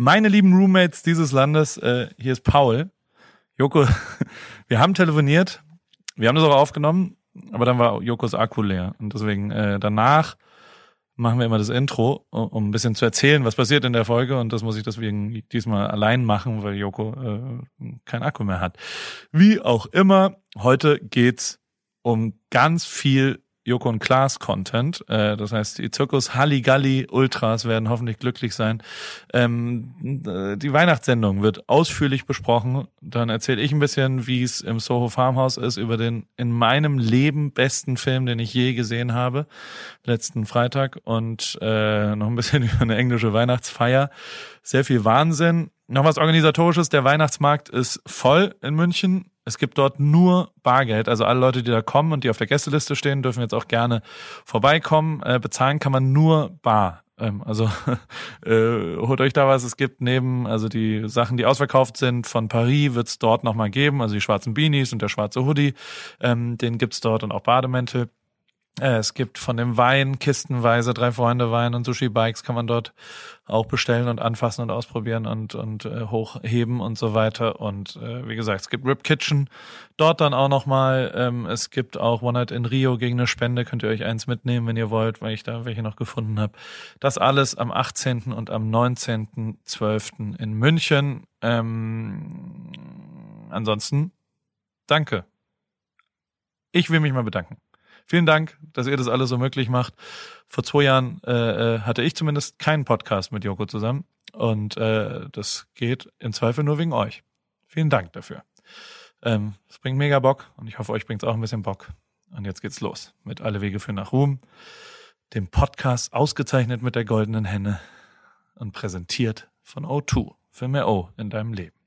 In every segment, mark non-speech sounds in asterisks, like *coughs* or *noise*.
Meine lieben Roommates dieses Landes, äh, hier ist Paul. Joko, *laughs* wir haben telefoniert, wir haben das auch aufgenommen, aber dann war Jokos Akku leer. Und deswegen äh, danach machen wir immer das Intro, um ein bisschen zu erzählen, was passiert in der Folge. Und das muss ich deswegen diesmal allein machen, weil Joko äh, kein Akku mehr hat. Wie auch immer, heute geht's um ganz viel Joko und Klaas Content. Äh, das heißt, die Zirkus Halligalli Ultras werden hoffentlich glücklich sein. Ähm, äh, die Weihnachtssendung wird ausführlich besprochen. Dann erzähle ich ein bisschen, wie es im Soho Farmhouse ist, über den in meinem Leben besten Film, den ich je gesehen habe, letzten Freitag. Und äh, noch ein bisschen *laughs* über eine englische Weihnachtsfeier. Sehr viel Wahnsinn. Noch was Organisatorisches. Der Weihnachtsmarkt ist voll in München. Es gibt dort nur Bargeld. Also alle Leute, die da kommen und die auf der Gästeliste stehen, dürfen jetzt auch gerne vorbeikommen. Äh, bezahlen kann man nur bar. Ähm, also *laughs* äh, holt euch da was. Es gibt neben, also die Sachen, die ausverkauft sind von Paris, wird es dort nochmal geben. Also die schwarzen Beanies und der schwarze Hoodie. Ähm, den gibt's dort und auch Bademäntel. Äh, es gibt von dem Wein kistenweise drei Freunde Wein und Sushi Bikes kann man dort auch bestellen und anfassen und ausprobieren und und äh, hochheben und so weiter. Und äh, wie gesagt es gibt Rip Kitchen dort dann auch noch mal. Ähm, es gibt auch One Night in Rio gegen eine Spende. Könnt ihr euch eins mitnehmen wenn ihr wollt weil ich da welche noch gefunden habe das alles am 18. und am 19.12. in München. Ähm, ansonsten danke. Ich will mich mal bedanken Vielen Dank, dass ihr das alles so möglich macht. Vor zwei Jahren äh, äh, hatte ich zumindest keinen Podcast mit Joko zusammen. Und äh, das geht im Zweifel nur wegen euch. Vielen Dank dafür. Ähm, es bringt mega Bock und ich hoffe, euch bringt es auch ein bisschen Bock. Und jetzt geht's los mit Alle Wege für nach Ruhm, dem Podcast ausgezeichnet mit der goldenen Henne und präsentiert von O2 für mehr O in deinem Leben.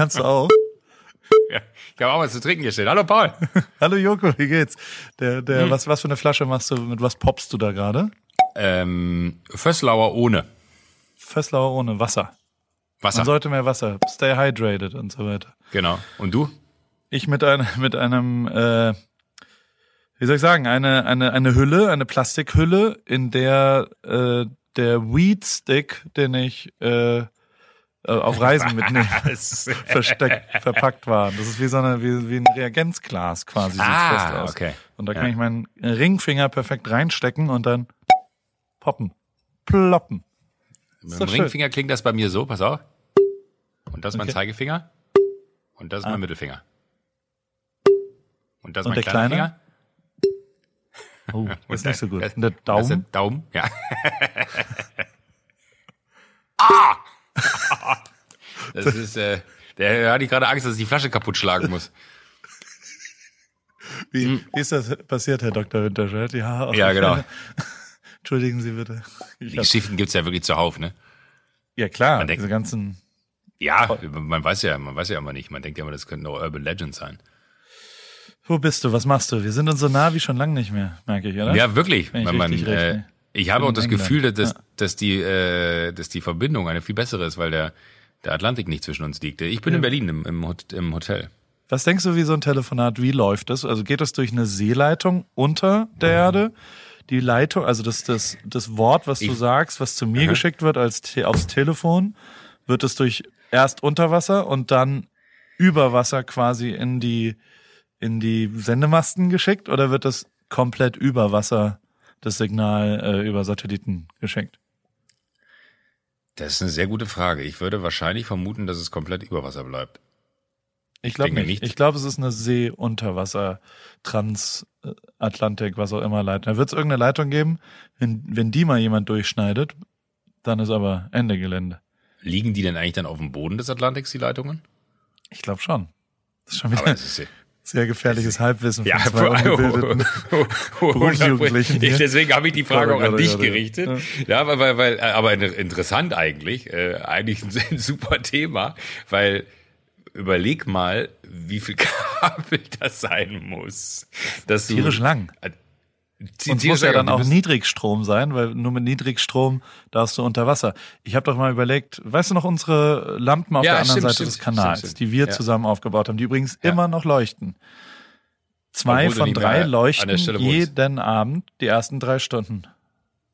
Kannst du auch. Ja, ich habe auch was zu trinken gestellt. Hallo Paul. *laughs* Hallo Joko, wie geht's? Der, der, hm. was, was für eine Flasche machst du, mit was poppst du da gerade? Ähm, Fösslauer ohne. Fösslauer ohne Wasser. Wasser. Man sollte mehr Wasser. Stay hydrated und so weiter. Genau. Und du? Ich mit einem, *laughs* mit einem, äh, wie soll ich sagen, eine, eine, eine Hülle, eine Plastikhülle, in der äh, der Weed Stick, den ich äh, äh, auf Reisen mitnehmen, *laughs* *laughs* versteckt, verpackt waren. Das ist wie so eine, wie, wie ein Reagenzglas quasi. Ah, aus. okay. Und da kann ja. ich meinen Ringfinger perfekt reinstecken und dann poppen, ploppen. Mit dem Ringfinger schön. klingt das bei mir so, pass auf. Und das ist okay. mein Zeigefinger. Und das ist ah. mein Mittelfinger. Und das ist und mein kleiner kleine? Finger. Oh, *laughs* das ist nicht so gut. Und der Daumen? Das ist der Daumen, ja. ah! *laughs* das ist, äh, der hat gerade Angst, dass ich die Flasche kaputt schlagen muss. *laughs* Wie, hm. wie ist das passiert, Herr Dr. Winterscheid? Ja, ja genau. *laughs* Entschuldigen Sie bitte. Ich die Geschichten gibt's ja wirklich zuhauf, ne? Ja, klar. Man denkt, diese ganzen. Ja, man weiß ja, man weiß ja immer nicht. Man denkt ja immer, das könnten auch Urban Legends sein. Wo bist du? Was machst du? Wir sind uns so nah wie schon lange nicht mehr, merke ich, oder? Ja, wirklich. Wenn man, äh, ich habe auch das England. Gefühl, dass, ja. dass, die, äh, dass die Verbindung eine viel bessere ist, weil der, der Atlantik nicht zwischen uns liegt. Ich bin ja. in Berlin im, im, im Hotel. Was denkst du, wie so ein Telefonat, wie läuft das? Also geht das durch eine Seeleitung unter der Erde? Die Leitung, also das, das, das Wort, was ich, du sagst, was zu mir aha. geschickt wird als aufs Telefon, wird es durch erst unter Wasser und dann über Wasser quasi in die, in die Sendemasten geschickt oder wird das komplett über Wasser das Signal äh, über Satelliten geschenkt? Das ist eine sehr gute Frage. Ich würde wahrscheinlich vermuten, dass es komplett über Wasser bleibt. Ich glaube nicht. nicht. Ich glaube, es ist eine See-Unterwasser, Transatlantik, was auch immer Leitung. Da wird es irgendeine Leitung geben. Wenn, wenn die mal jemand durchschneidet, dann ist aber Ende Gelände. Liegen die denn eigentlich dann auf dem Boden des Atlantiks, die Leitungen? Ich glaube schon. Das ist schon wieder. Aber das ist, Sehr gefährliches Halbwissen von ja, zwei ungebildeten Berufsjugendlichen. *laughs* *laughs* Deswegen habe ich die Frage auch an dich gerichtet. Ja, weil, weil, aber interessant eigentlich, äh, eigentlich ein, *laughs* ein super Thema, weil überleg mal, wie viel Kabel das sein muss. Dass Tierisch du, lang. Und es muss ja dann auch Niedrigstrom sein, weil nur mit Niedrigstrom darfst du unter Wasser. Ich habe doch mal überlegt, weißt du noch unsere Lampen auf ja, der anderen stimmt, Seite stimmt, des Kanals, stimmt, die wir ja. zusammen aufgebaut haben, die übrigens ja. immer noch leuchten. Zwei Obwohl von drei leuchten jeden Abend die ersten drei Stunden.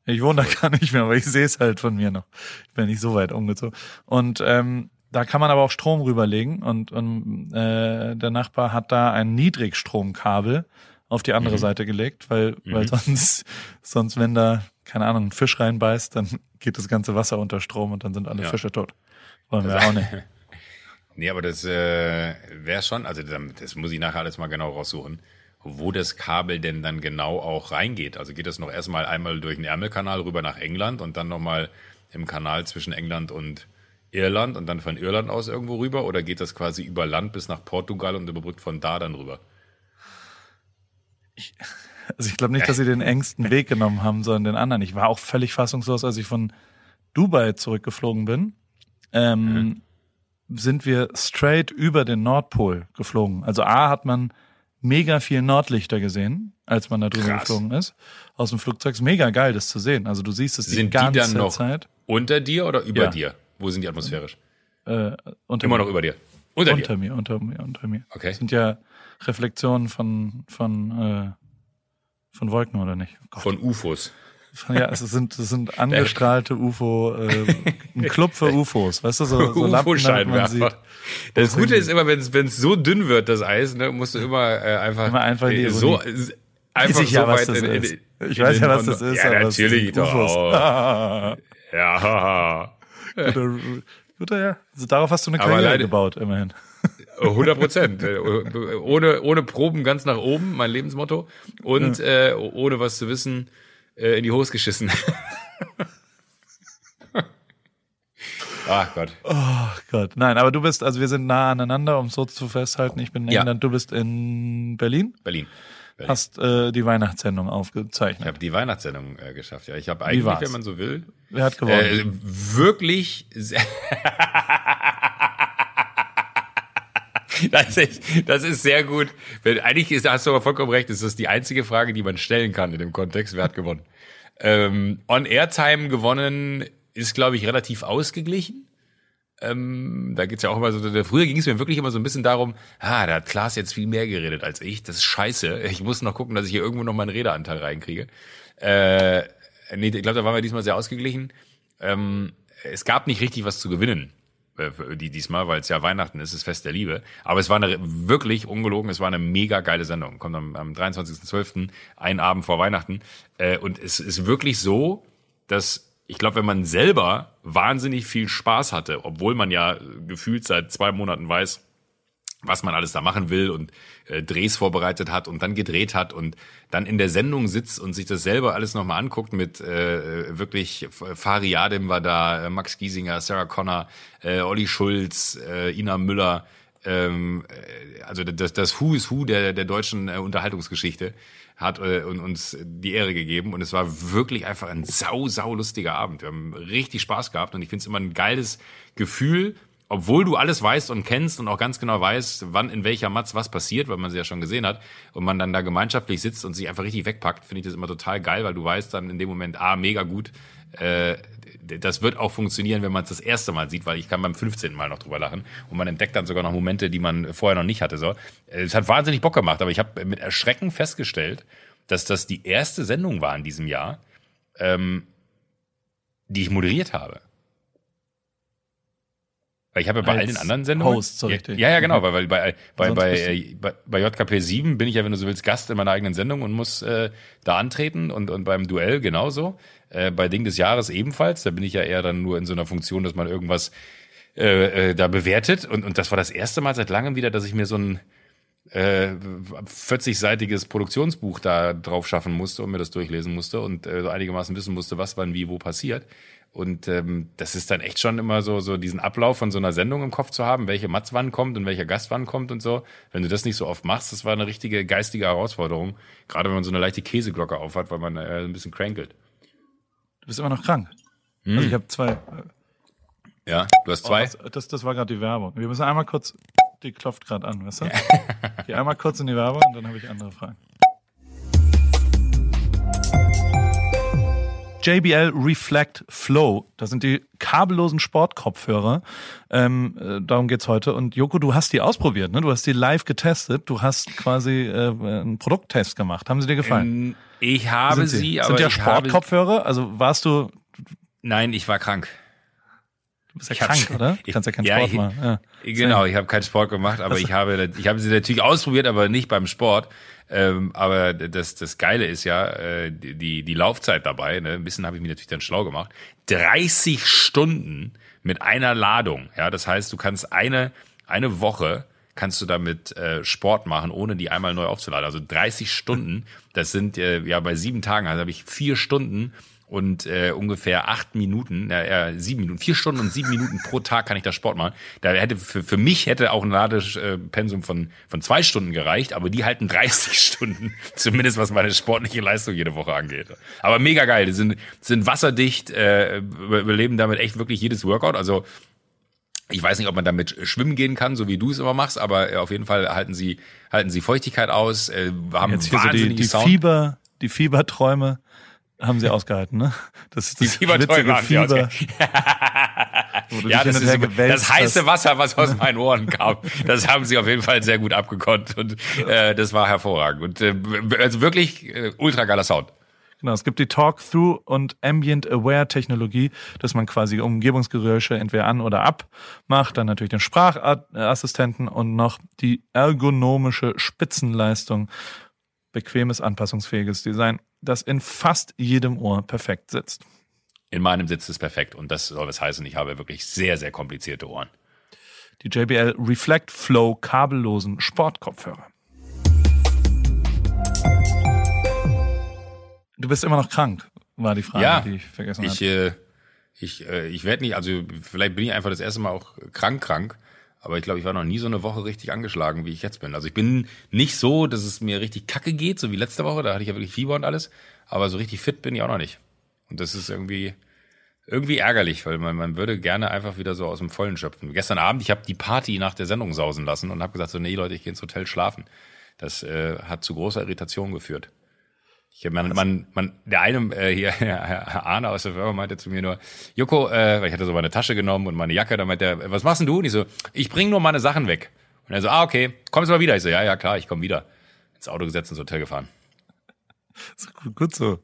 Ich wohne da gar nicht mehr, aber ich sehe es halt von mir noch. Ich bin nicht so weit umgezogen. Und ähm, da kann man aber auch Strom rüberlegen und, und äh, der Nachbar hat da ein Niedrigstromkabel auf die andere mhm. Seite gelegt, weil, mhm. weil sonst, sonst, wenn da, keine Ahnung, ein Fisch reinbeißt, dann geht das ganze Wasser unter Strom und dann sind alle ja. Fische tot. Wollen wir auch nicht. *laughs* nee, aber das äh, wäre schon, also das muss ich nachher alles mal genau raussuchen, wo das Kabel denn dann genau auch reingeht. Also geht das noch erstmal einmal durch den Ärmelkanal rüber nach England und dann nochmal im Kanal zwischen England und Irland und dann von Irland aus irgendwo rüber oder geht das quasi über Land bis nach Portugal und überbrückt von da dann rüber? Ich, also ich glaube nicht, dass sie den engsten Weg genommen haben, sondern den anderen. Ich war auch völlig fassungslos, als ich von Dubai zurückgeflogen bin. Ähm, mhm. Sind wir straight über den Nordpol geflogen. Also A hat man mega viel Nordlichter gesehen, als man da drüber Krass. geflogen ist. Aus dem Flugzeug ist mega geil, das zu sehen. Also du siehst es sind die ganze die dann noch Zeit. Unter dir oder über ja. dir? Wo sind die atmosphärisch? Äh, Immer mir. noch über dir. Unter, unter mir, unter mir, unter mir. Okay. Das sind ja Reflexionen von, von, äh, von Wolken, oder nicht? Oh von UFOs. Ja, es sind, es sind *laughs* angestrahlte UFO, äh, ein Club für *laughs* UFOs, weißt du, so, so UFO-Scheinwerfer. Das Gute ist immer, wenn es so dünn wird, das Eis, ne, musst du immer äh, einfach, immer einfach äh, so, einfach ich so ja, weit in, in, in, Ich weiß ja, was das ist. Ja, natürlich doch. Auch. *laughs* ja. Guter, guter, ja. Also darauf hast du eine Karriere gebaut, immerhin. 100 Prozent. ohne, ohne Proben ganz nach oben, mein Lebensmotto. Und ja. äh, ohne was zu wissen, äh, in die Hose geschissen. *laughs* Ach Gott. Oh Gott. Nein, aber du bist, also wir sind nah aneinander, um so zu festhalten. Ich bin in ja. England, du bist in Berlin. Berlin. Berlin. Hast äh, die Weihnachtssendung aufgezeichnet. Ich habe die Weihnachtssendung äh, geschafft, ja. Ich habe eigentlich, wenn man so will. Wer hat gewonnen? Äh, wirklich *laughs* *laughs* Das ist, das ist sehr gut. Wenn, eigentlich ist, hast du aber vollkommen recht, das ist die einzige Frage, die man stellen kann in dem Kontext. Wer hat gewonnen? *laughs* Ähm, On Airtime gewonnen ist, glaube ich, relativ ausgeglichen. Ähm, da geht's ja auch immer so, früher ging es mir wirklich immer so ein bisschen darum, ah, da hat Klaas jetzt viel mehr geredet als ich, das ist scheiße. Ich muss noch gucken, dass ich hier irgendwo noch meinen Redeanteil reinkriege. Äh, nee, ich glaube, da waren wir diesmal sehr ausgeglichen. Ähm, es gab nicht richtig was zu gewinnen die diesmal, weil es ja Weihnachten ist, ist Fest der Liebe. Aber es war eine wirklich ungelogen, es war eine mega geile Sendung. Kommt am, am 23.12., einen Abend vor Weihnachten. Äh, und es ist wirklich so, dass ich glaube, wenn man selber wahnsinnig viel Spaß hatte, obwohl man ja gefühlt seit zwei Monaten weiß, was man alles da machen will und äh, Drehs vorbereitet hat und dann gedreht hat und dann in der Sendung sitzt und sich das selber alles nochmal anguckt mit äh, wirklich Fari Yadim war da, äh, Max Giesinger, Sarah Connor, äh, Olli Schulz, äh, Ina Müller, ähm, äh, also das, das Who is Who der, der deutschen äh, Unterhaltungsgeschichte hat äh, uns die Ehre gegeben und es war wirklich einfach ein sau, sau lustiger Abend. Wir haben richtig Spaß gehabt und ich finde es immer ein geiles Gefühl, obwohl du alles weißt und kennst und auch ganz genau weißt, wann in welcher Matz was passiert, weil man sie ja schon gesehen hat, und man dann da gemeinschaftlich sitzt und sich einfach richtig wegpackt, finde ich das immer total geil, weil du weißt dann in dem Moment, ah, mega gut, äh, das wird auch funktionieren, wenn man es das erste Mal sieht, weil ich kann beim 15. Mal noch drüber lachen und man entdeckt dann sogar noch Momente, die man vorher noch nicht hatte. So, es hat wahnsinnig Bock gemacht, aber ich habe mit Erschrecken festgestellt, dass das die erste Sendung war in diesem Jahr, ähm, die ich moderiert habe. Weil ich habe ja bei all den anderen Sendungen. Host, so richtig. Ja, ja, genau, weil, weil bei, bei, bei, bei, bei JKP 7 bin ich ja, wenn du so willst, Gast in meiner eigenen Sendung und muss äh, da antreten und, und beim Duell genauso. Äh, bei Ding des Jahres ebenfalls. Da bin ich ja eher dann nur in so einer Funktion, dass man irgendwas äh, äh, da bewertet. Und, und das war das erste Mal seit langem wieder, dass ich mir so ein äh, 40-seitiges Produktionsbuch da drauf schaffen musste und mir das durchlesen musste und äh, so einigermaßen wissen musste, was wann wie wo passiert. Und ähm, das ist dann echt schon immer so, so diesen Ablauf von so einer Sendung im Kopf zu haben, welche Matz wann kommt und welcher Gast wann kommt und so. Wenn du das nicht so oft machst, das war eine richtige geistige Herausforderung. Gerade wenn man so eine leichte Käseglocke aufhat, weil man äh, ein bisschen crankelt. Du bist immer noch krank. Also ich habe zwei. Ja, du hast Oh, zwei. was- das, das war gerade die Werbung. Wir müssen einmal kurz. Die klopft gerade an, weißt du? Geh einmal kurz in die Werbung und dann habe ich andere Fragen. JBL Reflect Flow. Das sind die kabellosen Sportkopfhörer. Ähm, äh, darum geht's heute. Und Joko, du hast die ausprobiert, ne? Du hast die live getestet. Du hast quasi äh, einen Produkttest gemacht. Haben sie dir gefallen? Ähm, Ich habe sind sie, aber sind ja Sportkopfhörer. Also warst du, nein, ich war krank. du bist ja Ich krank, oder? *laughs* Du kannst ja keinen ja, Sport ich- machen. Ja. Genau, ich habe keinen Sport gemacht, aber ich habe, ich habe sie natürlich ausprobiert, aber nicht beim Sport. Ähm, aber das, das Geile ist ja äh, die, die Laufzeit dabei. Ne? Ein bisschen habe ich mich natürlich dann schlau gemacht. 30 Stunden mit einer Ladung. Ja, das heißt, du kannst eine eine Woche kannst du damit äh, Sport machen, ohne die einmal neu aufzuladen. Also 30 Stunden. Das sind äh, ja bei sieben Tagen. Also habe ich vier Stunden und äh, ungefähr acht Minuten, äh, äh, sieben Minuten, vier Stunden und sieben Minuten pro Tag kann ich da Sport machen. Da hätte für, für mich hätte auch ein Ladepensum von von zwei Stunden gereicht, aber die halten *laughs* 30 Stunden, zumindest was meine sportliche Leistung jede Woche angeht. Aber mega geil, die sind sind wasserdicht, äh, über- überleben damit echt wirklich jedes Workout. Also ich weiß nicht, ob man damit schwimmen gehen kann, so wie du es immer machst, aber äh, auf jeden Fall halten sie halten sie Feuchtigkeit aus, äh, haben Jetzt hier so die, die Sound. Fieber, die Fieberträume haben sie ausgehalten, ne? Das ist das Die schwitzige haben sie ausgehalten. *laughs* Ja, das, ist gewälzt das heiße. Wasser, was aus *laughs* meinen Ohren kam. Das haben sie auf jeden Fall sehr gut abgekonnt und äh, das war hervorragend. Und äh, also wirklich äh, ultra geiler Sound. Genau, es gibt die Talk-Through und Ambient-Aware-Technologie, dass man quasi Umgebungsgeräusche entweder an oder ab macht. Dann natürlich den Sprachassistenten und noch die ergonomische Spitzenleistung. Bequemes, anpassungsfähiges Design, das in fast jedem Ohr perfekt sitzt. In meinem sitzt es perfekt und das soll was heißen, ich habe wirklich sehr, sehr komplizierte Ohren. Die JBL Reflect Flow kabellosen Sportkopfhörer. Du bist immer noch krank, war die Frage, Ja, die ich vergessen Ich, habe. äh, ich, äh, ich werde nicht, also vielleicht bin ich einfach das erste Mal auch krank, krank. Aber ich glaube, ich war noch nie so eine Woche richtig angeschlagen, wie ich jetzt bin. Also ich bin nicht so, dass es mir richtig kacke geht, so wie letzte Woche. Da hatte ich ja wirklich Fieber und alles. Aber so richtig fit bin ich auch noch nicht. Und das ist irgendwie, irgendwie ärgerlich, weil man, man würde gerne einfach wieder so aus dem Vollen schöpfen. Gestern Abend, ich habe die Party nach der Sendung sausen lassen und habe gesagt, so, nee Leute, ich gehe ins Hotel schlafen. Das äh, hat zu großer Irritation geführt. Ich hab, man, man, man, der eine äh, hier, *laughs* Herr Arne aus der Firma meinte zu mir nur, Joko, äh, weil ich hatte so meine Tasche genommen und meine Jacke, da meinte er, was machst denn du? Und ich so, ich bringe nur meine Sachen weg. Und er so, ah, okay, kommst du mal wieder? Ich so, ja, ja, klar, ich komme wieder. Ins Auto gesetzt, ins Hotel gefahren. Ist gut, gut so.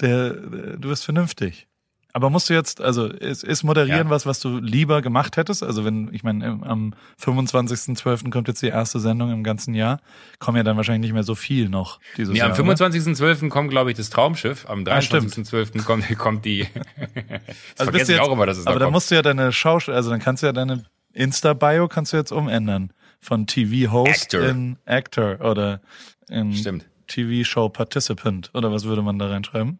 Der, der, du bist vernünftig. Aber musst du jetzt, also ist, ist moderieren Ja. was, was du lieber gemacht hättest? Also wenn, ich meine, am 25.12. kommt jetzt die erste Sendung im ganzen Jahr, kommen ja dann wahrscheinlich nicht mehr so viel noch dieses Nee, Jahr. am 25.12. kommt, glaube ich, das Traumschiff. Am Ah, stimmt. 23.12. kommt, kommt die. *laughs* das Also bist du jetzt, auch immer, dass es aber da dann musst du ja deine Schauspiel, also dann kannst du ja deine Insta-Bio kannst du jetzt umändern. Von TV-Host in Actor oder in. TV-Show-Participant oder was würde man da reinschreiben?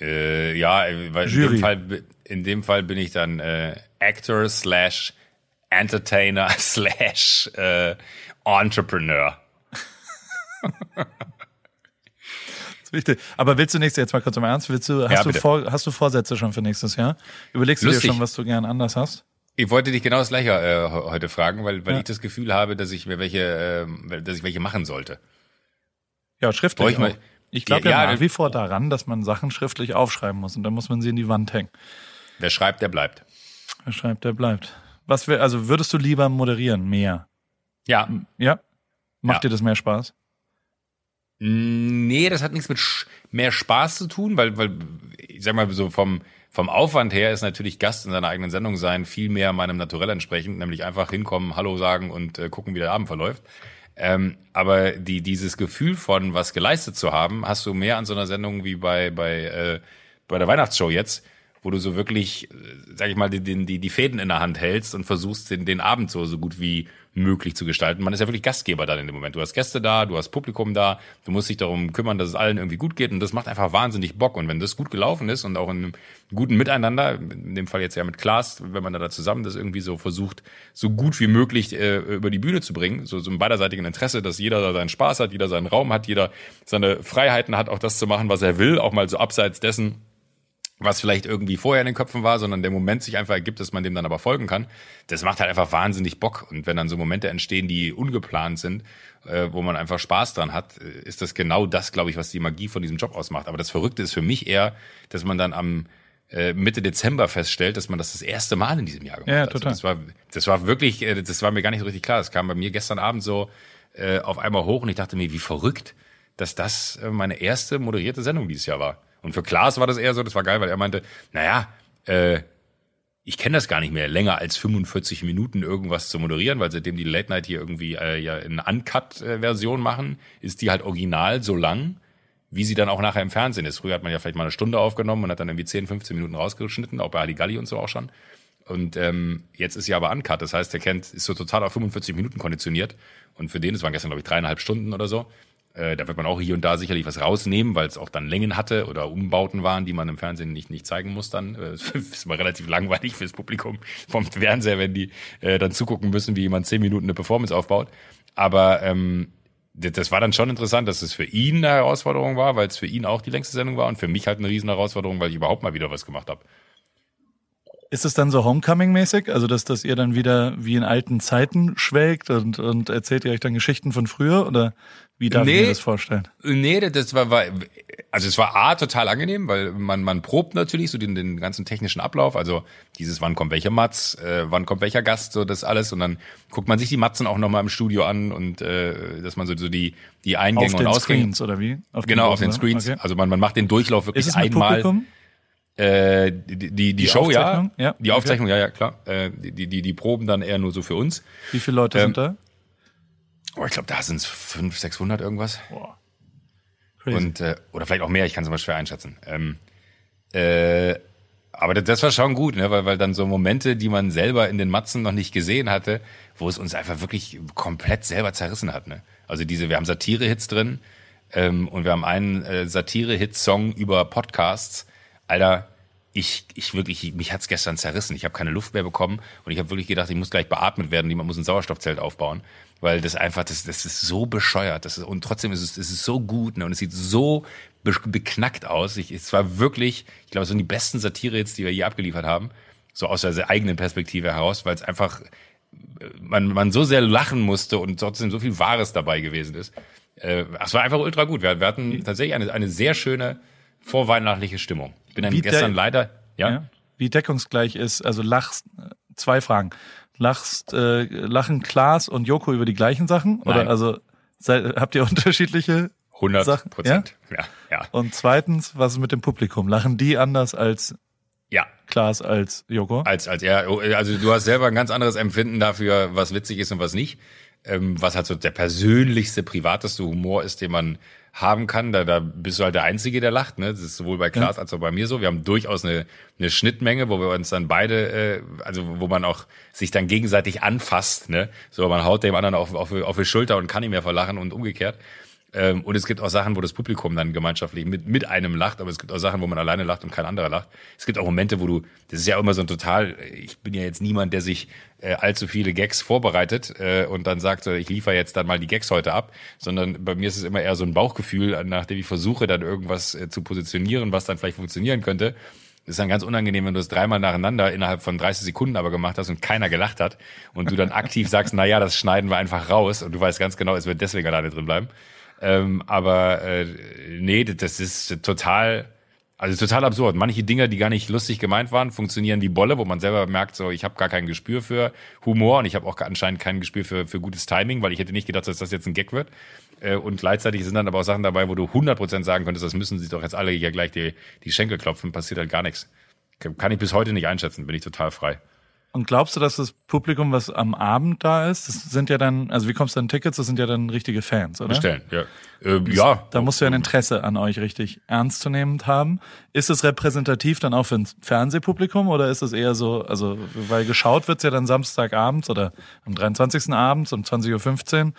Äh, ja, äh, weil in dem, Fall, in dem Fall bin ich dann äh, Actor slash Entertainer *laughs* slash äh, Entrepreneur. *laughs* Das ist wichtig. Aber willst du nächstes jetzt mal kurz im Ernst? Willst du, hast, Ja, du vor, hast du Vorsätze schon für nächstes Jahr? Überlegst du Lustig. dir schon, was du gern anders hast? Ich wollte dich genau das gleiche äh, he- heute fragen, weil, weil Ja. ich das Gefühl habe, dass ich mir welche, äh, dass ich welche machen sollte. Ja, schriftlich. Brauch ich mal-. Ich glaube Ja, ja, nach wie vor daran, dass man Sachen schriftlich aufschreiben muss und dann muss man sie in die Wand hängen. Wer schreibt, der bleibt. Wer schreibt, der bleibt. Was wär, also würdest du lieber moderieren? Mehr? Ja, Ja? Macht Ja. dir das mehr Spaß? Nee, das hat nichts mit mehr Spaß zu tun, weil, weil ich sag mal so vom, vom Aufwand her ist natürlich Gast in seiner eigenen Sendung sein viel mehr meinem Naturell entsprechend, nämlich einfach hinkommen, Hallo sagen und äh, gucken, wie der Abend verläuft. Ähm, aber die, dieses Gefühl von was geleistet zu haben, hast du mehr an so einer Sendung wie bei, bei, äh, bei der Weihnachtsshow jetzt, wo du so wirklich, äh, sag ich mal, die, die, die Fäden in der Hand hältst und versuchst, den, den Abend so, so gut wie möglich zu gestalten. Man ist ja wirklich Gastgeber dann in dem Moment. Du hast Gäste da, du hast Publikum da, du musst dich darum kümmern, dass es allen irgendwie gut geht und das macht einfach wahnsinnig Bock. Und wenn das gut gelaufen ist und auch in einem guten Miteinander, in dem Fall jetzt ja mit Klaas, wenn man da zusammen das irgendwie so versucht, so gut wie möglich äh, über die Bühne zu bringen, so, so im beiderseitigen Interesse, dass jeder da seinen Spaß hat, jeder seinen Raum hat, jeder seine Freiheiten hat, auch das zu machen, was er will, auch mal so abseits dessen, was vielleicht irgendwie vorher in den Köpfen war, sondern der Moment sich einfach ergibt, dass man dem dann aber folgen kann. Das macht halt einfach wahnsinnig Bock. Und wenn dann so Momente entstehen, die ungeplant sind, äh, wo man einfach Spaß dran hat, äh, ist das genau das, glaube ich, was die Magie von diesem Job ausmacht. Aber das Verrückte ist für mich eher, dass man dann am äh, Mitte Dezember feststellt, dass man das das erste Mal in diesem Jahr gemacht ja, hat. Total. Also das war, das war wirklich, äh, das war mir gar nicht so richtig klar. Das kam bei mir gestern Abend so äh, auf einmal hoch und ich dachte mir, wie verrückt, dass das äh, meine erste moderierte Sendung dieses Jahr war. Und für Klaas war das eher so, das war geil, weil er meinte, naja, äh, ich kenne das gar nicht mehr, länger als 45 Minuten irgendwas zu moderieren, weil seitdem die Late Night hier irgendwie äh, ja in Uncut-Version machen, ist die halt original so lang, wie sie dann auch nachher im Fernsehen ist. Früher hat man ja vielleicht mal eine Stunde aufgenommen und hat dann irgendwie 10, 15 Minuten rausgeschnitten, auch bei Haligalli und so auch schon. Und ähm, jetzt ist sie aber Uncut, das heißt, der kennt, ist so total auf 45 Minuten konditioniert. Und für den, das waren gestern, glaube ich, dreieinhalb Stunden oder so, äh, da wird man auch hier und da sicherlich was rausnehmen, weil es auch dann Längen hatte oder Umbauten waren, die man im Fernsehen nicht, nicht zeigen muss dann. Äh, *laughs* ist mal relativ langweilig fürs Publikum vom Fernseher, wenn die äh, dann zugucken müssen, wie jemand zehn Minuten eine Performance aufbaut. Aber ähm, das das war dann schon interessant, dass es für ihn eine Herausforderung war, weil es für ihn auch die längste Sendung war und für mich halt eine riesen Herausforderung, weil ich überhaupt mal wieder was gemacht habe. Ist es dann so Homecoming-mäßig? Also, dass, dass ihr dann wieder wie in alten Zeiten schwelgt und, und erzählt ihr euch dann Geschichten von früher? Oder wie darf ich Nee. mir das vorstellen? Nee, das war, war also es war A total angenehm, weil man man probt natürlich so den, den ganzen technischen Ablauf, also dieses wann kommt welcher Matz, äh, wann kommt welcher Gast, so das alles und dann guckt man sich die Matzen auch noch mal im Studio an und äh, dass man so, so die die Eingänge Auf und den Ausgänge Screens, oder wie? Auf genau auf den großen, Screens, Okay. also man man macht den Durchlauf wirklich Ist es mit einmal Publikum? äh, die, die, die, Die Show ja? Ja, die okay. Aufzeichnung ja ja klar, äh, die die die Proben dann eher nur so für uns. Wie viele Leute Ähm, sind da? Oh, ich glaube, da sind es 500, 600 irgendwas. Boah. Crazy. Und, äh, oder vielleicht auch mehr, ich kann es mal schwer einschätzen. Ähm, äh, aber das, das war schon gut, ne? weil, weil dann so Momente, die man selber in den Matzen noch nicht gesehen hatte, wo es uns einfach wirklich komplett selber zerrissen hat. Ne? Also diese, wir haben Satire-Hits drin ähm, und wir haben einen äh, Satire-Hit-Song über Podcasts. Alter, ich, ich wirklich, mich hat's gestern zerrissen. Ich habe keine Luft mehr bekommen und ich habe wirklich gedacht, ich muss gleich beatmet werden. Jemand muss ein Sauerstoffzelt aufbauen, weil das einfach, das, das ist so bescheuert. Das ist, und trotzdem ist es, es ist so gut ne? und es sieht so be beknackt aus. Ich, es war wirklich, ich glaube, es sind die besten Satire-Hits, die wir je abgeliefert haben, so aus der eigenen Perspektive heraus, weil es einfach man, man so sehr lachen musste und trotzdem so viel Wahres dabei gewesen ist. Äh, es war einfach ultra gut. Wir, wir hatten tatsächlich eine, eine sehr schöne vorweihnachtliche Stimmung. Ich bin dann Wie gestern der- leider, ja, Ja. Wie deckungsgleich ist, also lachst, äh, zwei Fragen. Lachst, äh, lachen Klaas und Joko über die gleichen Sachen? Oder Nein. also seid, habt ihr *laughs* unterschiedliche 100 Sachen, Prozent. Ja? ja, Und zweitens, was ist mit dem Publikum? Lachen die anders als ja. Klaas als Joko? Als, als er, also du hast selber ein ganz anderes Empfinden dafür, was witzig ist und was nicht. Ähm, was halt so der persönlichste, privateste Humor ist, den man haben kann. Da, da bist du halt der Einzige, der lacht. Ne? Das ist sowohl bei Klaas als auch bei mir so. Wir haben durchaus eine, eine Schnittmenge, wo wir uns dann beide, äh, also wo man auch sich dann gegenseitig anfasst. Ne? So, man haut dem anderen auf, auf, auf die Schulter und kann nicht mehr verlachen und umgekehrt. Ähm, und es gibt auch Sachen, wo das Publikum dann gemeinschaftlich mit, mit einem lacht, aber es gibt auch Sachen, wo man alleine lacht und kein anderer lacht. Es gibt auch Momente, wo du, das ist ja immer so ein total, ich bin ja jetzt niemand, der sich äh, allzu viele Gags vorbereitet äh, und dann sagt, so, ich liefere jetzt dann mal die Gags heute ab, sondern bei mir ist es immer eher so ein Bauchgefühl, nachdem ich versuche, dann irgendwas äh, zu positionieren, was dann vielleicht funktionieren könnte. Das ist dann ganz unangenehm, wenn du es dreimal nacheinander innerhalb von 30 Sekunden aber gemacht hast und keiner gelacht hat und du dann aktiv sagst, na ja, das schneiden wir einfach raus und du weißt ganz genau, es wird deswegen alleine drin bleiben. Ähm, aber äh, nee, das ist total, also total absurd. Manche Dinge, die gar nicht lustig gemeint waren, funktionieren wie Bolle, wo man selber merkt, so ich habe gar kein Gespür für Humor und ich habe auch anscheinend kein Gespür für, für gutes Timing, weil ich hätte nicht gedacht, dass das jetzt ein Gag wird. Äh, und gleichzeitig sind dann aber auch Sachen dabei, wo du 100% sagen könntest, das müssen sie doch jetzt alle hier gleich die, die Schenkel klopfen, passiert halt gar nichts. Kann ich bis heute nicht einschätzen, bin ich total frei. Und glaubst du, dass das Publikum, was am Abend da ist, das sind ja dann, also wie kommst du an Tickets? Das sind ja dann richtige Fans, oder? Bestellen, ja. Äh, ja. Da musst du ja ein Interesse an euch richtig ernstzunehmend haben. Ist es repräsentativ dann auch für ein Fernsehpublikum oder ist es eher so, also weil geschaut wird's ja dann Samstagabends oder am 23. abends um 20.15 Uhr.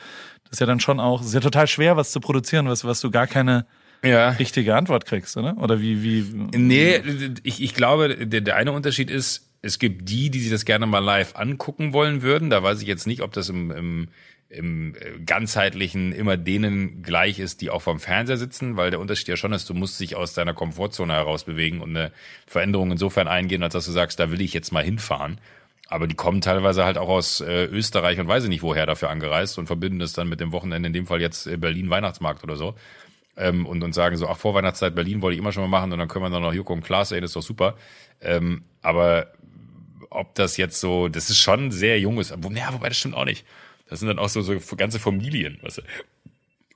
Das ist ja dann schon auch, ist ja total schwer, was zu produzieren, was, was du gar keine ja. richtige Antwort kriegst, oder? Oder wie, wie? Nee, ich, ich glaube, der, der eine Unterschied ist, es gibt die, die sich das gerne mal live angucken wollen würden. Da weiß ich jetzt nicht, ob das im, im, im ganzheitlichen immer denen gleich ist, die auch vorm Fernseher sitzen, weil der Unterschied ja schon ist, du musst dich aus deiner Komfortzone heraus bewegen und eine Veränderung insofern eingehen, als dass du sagst, da will ich jetzt mal hinfahren. Aber die kommen teilweise halt auch aus äh, Österreich und weiß ich nicht woher dafür angereist und verbinden das dann mit dem Wochenende, in dem Fall jetzt äh, Berlin Weihnachtsmarkt oder so. Ähm, und, und sagen so, ach, Vorweihnachtszeit Berlin wollte ich immer schon mal machen und dann können wir dann noch Joko und Klaas sehen, das ist doch super. Ähm, aber ob das jetzt so, das ist schon sehr junges, wo, ja, wobei das stimmt auch nicht. Das sind dann auch so, so ganze Familien, weißt du.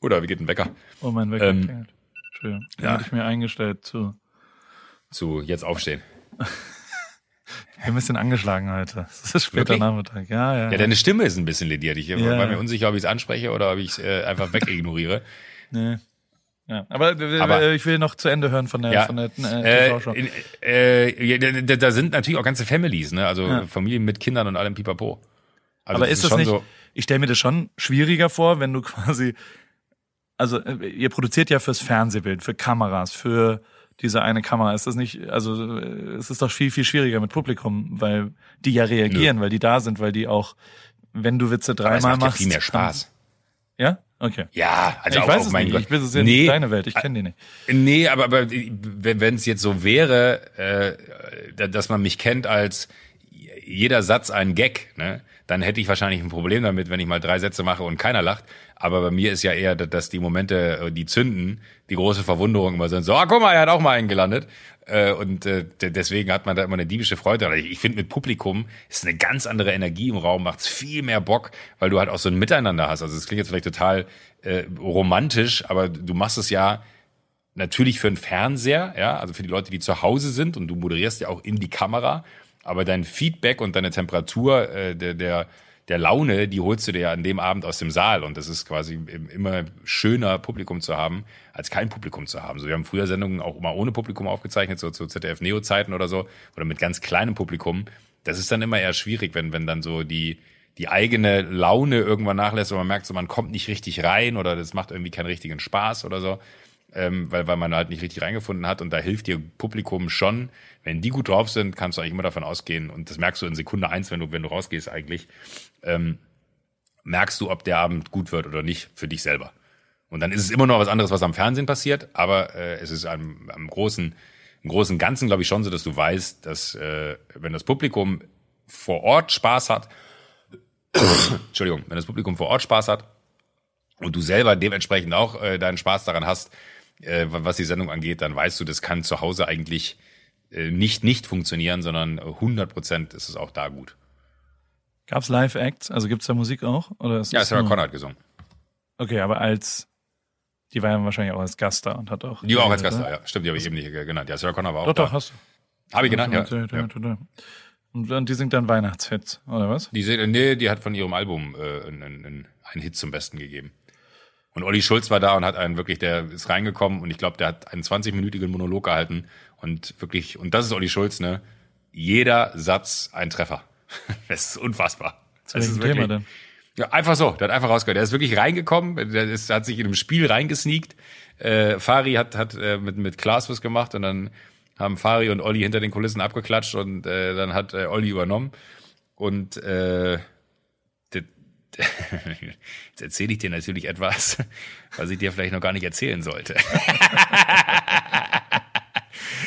Oder wie geht ein Wecker? Oh, mein Wecker Ähm, klingelt. Entschuldigung. Den ja. hatte ich mir eingestellt zu. Zu jetzt aufstehen. Ich bin ein bisschen angeschlagen heute. Es ist später Wirklich? Nachmittag. Ja, ja. Ja, deine Stimme ist ein bisschen lediert. Ich Ja. war mir unsicher, ob ich es anspreche oder ob ich es äh, einfach wegignoriere. nee. Ja. Aber, äh, Aber- ich will noch zu Ende hören von der, Ja. von der Äh, äh, TV-Show. äh, da, sind natürlich auch ganze Families, ne? Also Ja. Familien mit Kindern und allem Pipapo. Also Aber ist das nicht, so. ich stelle mir das schon schwieriger vor, wenn du quasi, also äh, ihr produziert ja fürs Fernsehbild, für Kameras, für diese eine Kamera. Ist das nicht, also äh, es ist doch viel, viel schwieriger mit Publikum, weil die ja reagieren, weil die da sind, weil die auch, wenn du Witze Aber es dreimal macht ja machst. viel mehr Spaß. Dann, ja? Okay. Ja, also ich auch, weiß es mein nicht. Gott. Ich weiß es ja nee, deine Welt. Ich kenne die nicht. Nee, aber, aber wenn es jetzt so wäre, äh, da- dass man mich kennt als jeder Satz ein Gag, ne, dann hätte ich wahrscheinlich ein Problem damit, wenn ich mal drei Sätze mache und keiner lacht. Aber bei mir ist ja eher, dass die Momente, äh, die zünden, die große Verwunderung immer sind. So, ah, guck mal, er hat auch mal einen gelandet. Äh, Und äh, de- deswegen hat man da immer eine diebische Freude. Ich finde, mit Publikum ist eine ganz andere Energie im Raum, macht's viel mehr Bock, weil du halt auch so ein Miteinander hast. Also es klingt jetzt vielleicht total äh, romantisch, aber du machst es ja natürlich für einen Fernseher, ja, also für die Leute, die zu Hause sind und du moderierst ja auch in die Kamera, aber dein Feedback und deine Temperatur äh, der, der, der Laune, die holst du dir ja an dem Abend aus dem Saal und das ist quasi im- immer schöner, Publikum zu haben, als kein Publikum zu haben. So, wir haben früher Sendungen auch mal ohne Publikum aufgezeichnet, so zu ZDF-Neo-Zeiten oder so, oder mit ganz kleinem Publikum. Das ist dann immer eher schwierig, wenn, wenn dann so die, die eigene Laune irgendwann nachlässt und man merkt so, man kommt nicht richtig rein oder das macht irgendwie keinen richtigen Spaß oder so ähm, weil, weil man halt nicht richtig reingefunden hat. Und da hilft dir Publikum schon. Wenn die gut drauf sind, kannst du eigentlich immer davon ausgehen, und das merkst du in Sekunde eins, wenn du, wenn du rausgehst eigentlich, ähm, merkst du, ob der Abend gut wird oder nicht für dich selber. Und dann ist es immer noch was anderes, was am Fernsehen passiert, aber äh, es ist am, am großen, im großen Ganzen, glaube ich, schon so, dass du weißt, dass äh, wenn das Publikum vor Ort Spaß hat, *coughs* Entschuldigung, wenn das Publikum vor Ort Spaß hat und du selber dementsprechend auch äh, deinen Spaß daran hast, äh, was die Sendung angeht, dann weißt du, das kann zu Hause eigentlich äh, nicht nicht funktionieren, sondern 100 Prozent ist es auch da gut. Gab's Live-Acts? Also gibt's da Musik auch? Oder ist Ja, Sarah nur- Connor hat gesungen. Okay, aber als, die war ja wahrscheinlich auch als Gast da und hat auch. Die war auch als Gast da, ja. Stimmt, die habe ich eben nicht genannt. Ja, Sarah Connor war auch Doch, da. doch, hast du. Habe ich genannt, ja. Und, die singt dann Weihnachtshits, oder was? Die, nee, die hat von ihrem Album äh, einen, einen, einen Hit zum Besten gegeben. Und Olli Schulz war da und hat einen wirklich, der ist reingekommen und ich glaube, der hat einen 20-minütigen Monolog gehalten und wirklich, und das ist Olli Schulz, ne? Jeder Satz ein Treffer. *laughs* Das ist unfassbar. Zu Das ist wirklich, Thema denn? Ja, einfach so, der hat einfach rausgehört. Der ist wirklich reingekommen, der ist, hat sich in einem Spiel reingesneakt. Äh, Fari hat, hat äh, mit, mit Klaas was gemacht und dann haben Fari und Olli hinter den Kulissen abgeklatscht und äh, dann hat äh, Olli übernommen. Und äh, jetzt erzähle ich dir natürlich etwas, was ich dir vielleicht noch gar nicht erzählen sollte.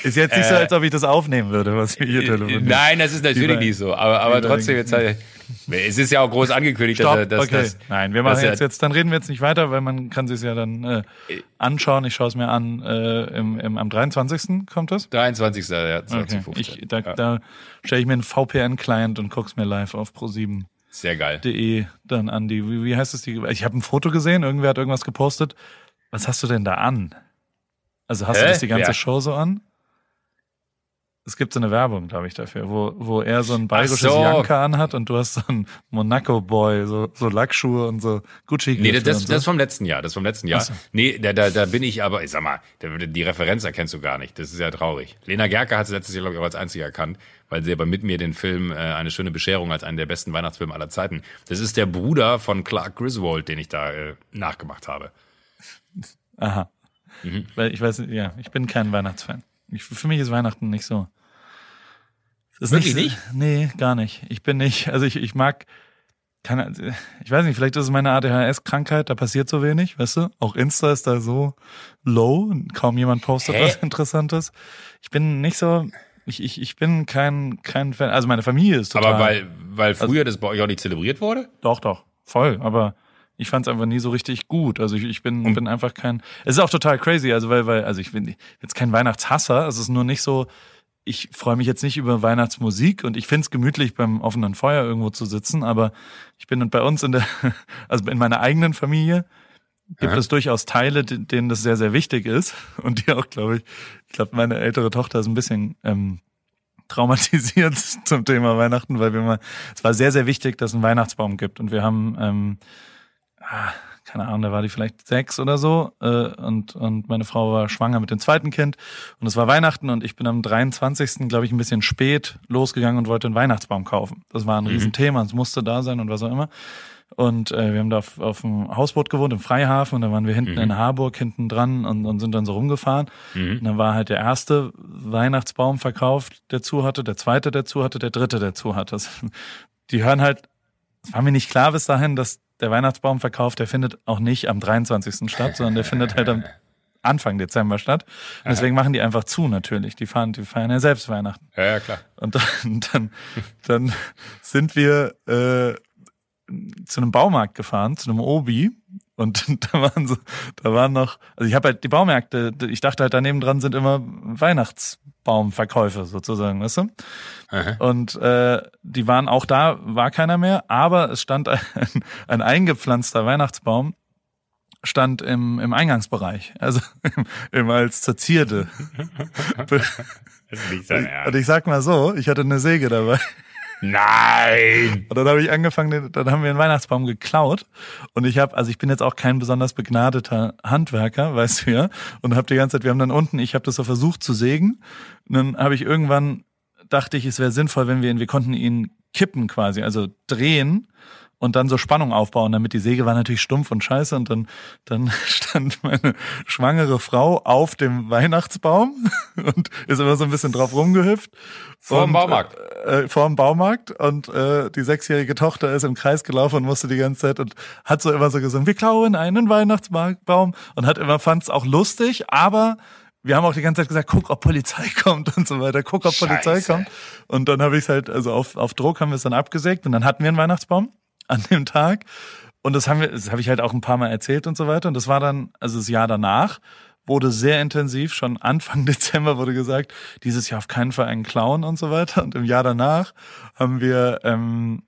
Ist jetzt nicht so, als ob ich das aufnehmen würde, was wir hier telefonieren. Äh, Nein, das ist natürlich nicht so. Aber, aber trotzdem, jetzt, halt- es ist ja auch groß angekündigt, Stopp, dass, dass, okay. dass Nein, wir machen jetzt, jetzt, dann reden wir jetzt nicht weiter, weil man kann sich ja dann äh, anschauen. Ich schaue es mir an, äh, im, im, am 23. kommt das? 23. Ja, Okay. 2015. Ich, da ja, da stelle ich mir einen VPN-Client und guck's mir live auf pro7.de sehr geil. dann an. Die, wie, wie heißt es? Die, ich habe ein Foto gesehen, irgendwer hat irgendwas gepostet. Was hast du denn da an? Also hast du Hä? das die ganze Wer? Show so an? Es gibt so eine Werbung, glaube ich, dafür, wo, wo er so ein bayerisches so. Janker anhat und du hast so ein Monaco-Boy, so, so Lackschuhe und so gucci Nee, das, das, so. das ist vom letzten Jahr, das ist vom letzten Jahr. So. Nee, da, da, da bin ich aber, ich sag mal, die Referenz erkennst du gar nicht. Das ist ja traurig. Lena Gerke hat es letztes Jahr, glaube ich, auch als einzige erkannt, weil sie aber mit mir den Film äh, Eine schöne Bescherung als einen der besten Weihnachtsfilme aller Zeiten. Das ist der Bruder von Clark Griswold, den ich da äh, nachgemacht habe. Aha. Mhm. Weil ich weiß, ja, ich bin kein Weihnachtsfan. Ich, für mich ist Weihnachten nicht so. Es ist Wirklich nicht? nicht? Nee, gar nicht. Ich bin nicht, also ich, ich mag, keine, ich weiß nicht, vielleicht ist es meine ADHS-Krankheit, da passiert so wenig, weißt du? Auch Insta ist da so low, kaum jemand postet Hä? was *laughs* Interessantes. Ich bin nicht so, ich, ich, ich bin kein, kein Fan, also meine Familie ist total. Aber weil, weil Also früher das bei euch auch nicht zelebriert wurde? Doch, doch, voll. Aber ich fand es einfach nie so richtig gut. Also ich, ich bin, bin einfach kein. Es ist auch total crazy, also weil, weil, also ich bin jetzt kein Weihnachtshasser. Es ist nur nicht so. Ich freue mich jetzt nicht über Weihnachtsmusik und ich find's gemütlich beim offenen Feuer irgendwo zu sitzen, aber ich bin bei uns in der, *laughs* also in meiner eigenen Familie gibt Aha. es durchaus Teile, de- denen das sehr, sehr wichtig ist *laughs* und die auch, glaube ich, ich glaube, meine ältere Tochter ist ein bisschen ähm, traumatisiert *laughs* zum Thema Weihnachten, weil wir mal, es war sehr, sehr wichtig, dass es einen Weihnachtsbaum gibt. Und wir haben, ähm, ah, keine Ahnung, da war die vielleicht sechs oder so. Äh, und, und meine Frau war schwanger mit dem zweiten Kind. Und es war Weihnachten und ich bin am 23. glaube ich, ein bisschen spät losgegangen und wollte einen Weihnachtsbaum kaufen. Das war ein Riesenthema, es musste da sein und was auch immer. Und äh, wir haben da auf, auf dem Hausboot gewohnt, im Freihafen, und da waren wir hinten in Harburg hinten dran und, und sind dann so rumgefahren. Und dann war halt der erste Weihnachtsbaum verkauft, der zu hatte, der zweite, der zu hatte, der dritte, der zu hatte. Das, die hören halt, es war mir nicht klar bis dahin, dass der Weihnachtsbaumverkauf, der findet auch nicht am 23. statt, sondern der findet halt am Anfang Dezember statt. Und deswegen machen die einfach zu natürlich. Die fahren, die feiern ja selbst Weihnachten. Ja, ja, klar. Und dann, dann, dann sind wir äh, zu einem Baumarkt gefahren, zu einem Obi. Und *laughs* da waren so, da waren noch, also ich habe halt die Baumärkte, ich dachte halt daneben dran sind immer Weihnachtsbaumverkäufe sozusagen, weißt du? Aha. Und äh, die waren auch da, war keiner mehr, aber es stand *laughs* ein, ein eingepflanzter Weihnachtsbaum, stand im, im Eingangsbereich, also *laughs* im, im als zur Zierde. Das ist nicht sein Und Ernst. ich sag mal so, ich hatte eine Säge dabei. Nein! Und dann habe ich angefangen, dann haben wir einen Weihnachtsbaum geklaut. Und ich habe, also ich bin jetzt auch kein besonders begnadeter Handwerker, weißt du ja. Und habe die ganze Zeit, wir haben dann unten, ich habe das so versucht zu sägen. Und dann habe ich irgendwann, dachte ich, es wäre sinnvoll, wenn wir ihn, wir konnten ihn kippen quasi, also drehen und dann so Spannung aufbauen, damit die Säge war natürlich stumpf und scheiße und dann, dann *laughs* stand meine schwangere Frau auf dem Weihnachtsbaum *laughs* und ist immer so ein bisschen drauf rumgehüpft. Vor dem Baumarkt. Äh, vor dem Baumarkt und äh, die sechsjährige Tochter ist im Kreis gelaufen und musste die ganze Zeit und hat so immer so gesungen, wir klauen einen Weihnachtsbaum und hat immer, fand's auch lustig, aber wir haben auch die ganze Zeit gesagt, guck, ob Polizei *laughs* kommt und so weiter, guck, ob Polizei Scheiße. kommt. Und dann habe ich halt, also auf, auf Druck haben wir es dann abgesägt und dann hatten wir einen Weihnachtsbaum *laughs* an dem Tag. Und das haben wir, das habe ich halt auch ein paar Mal erzählt und so weiter. Und das war dann, also das Jahr danach, wurde sehr intensiv, schon Anfang *laughs* Dezember wurde gesagt, dieses Jahr auf keinen Fall einen Clown und so weiter. Und im Jahr danach haben wir ähm,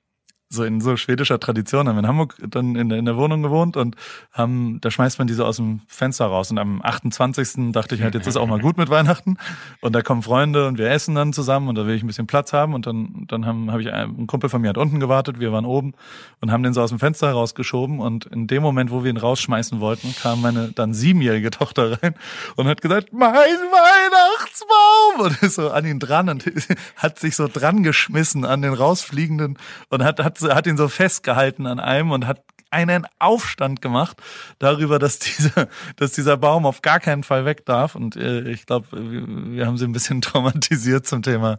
so in so schwedischer Tradition haben wir in Hamburg dann in, der- in der Wohnung gewohnt und haben, da schmeißt man die so aus dem Fenster raus. Und am 28. dachte ich halt, jetzt ist auch mal gut mit Weihnachten. Und da kommen Freunde und wir essen dann zusammen und da will ich ein bisschen Platz haben. Und dann, dann haben, habe ich ein Kumpel von mir hat unten gewartet, wir waren oben und haben den so aus dem Fenster rausgeschoben. Und in dem Moment, wo wir ihn rausschmeißen wollten, kam meine dann siebenjährige Tochter rein und hat gesagt, mein Weihnachtsbaum! Und ist so an ihn dran und *laughs* hat sich so dran geschmissen an den rausfliegenden und hat, hat, hat ihn so festgehalten an einem und hat einen Aufstand gemacht darüber, dass dieser, dass dieser Baum auf gar keinen Fall weg darf. Und äh, ich glaube, wir, haben sie ein bisschen *laughs* traumatisiert zum Thema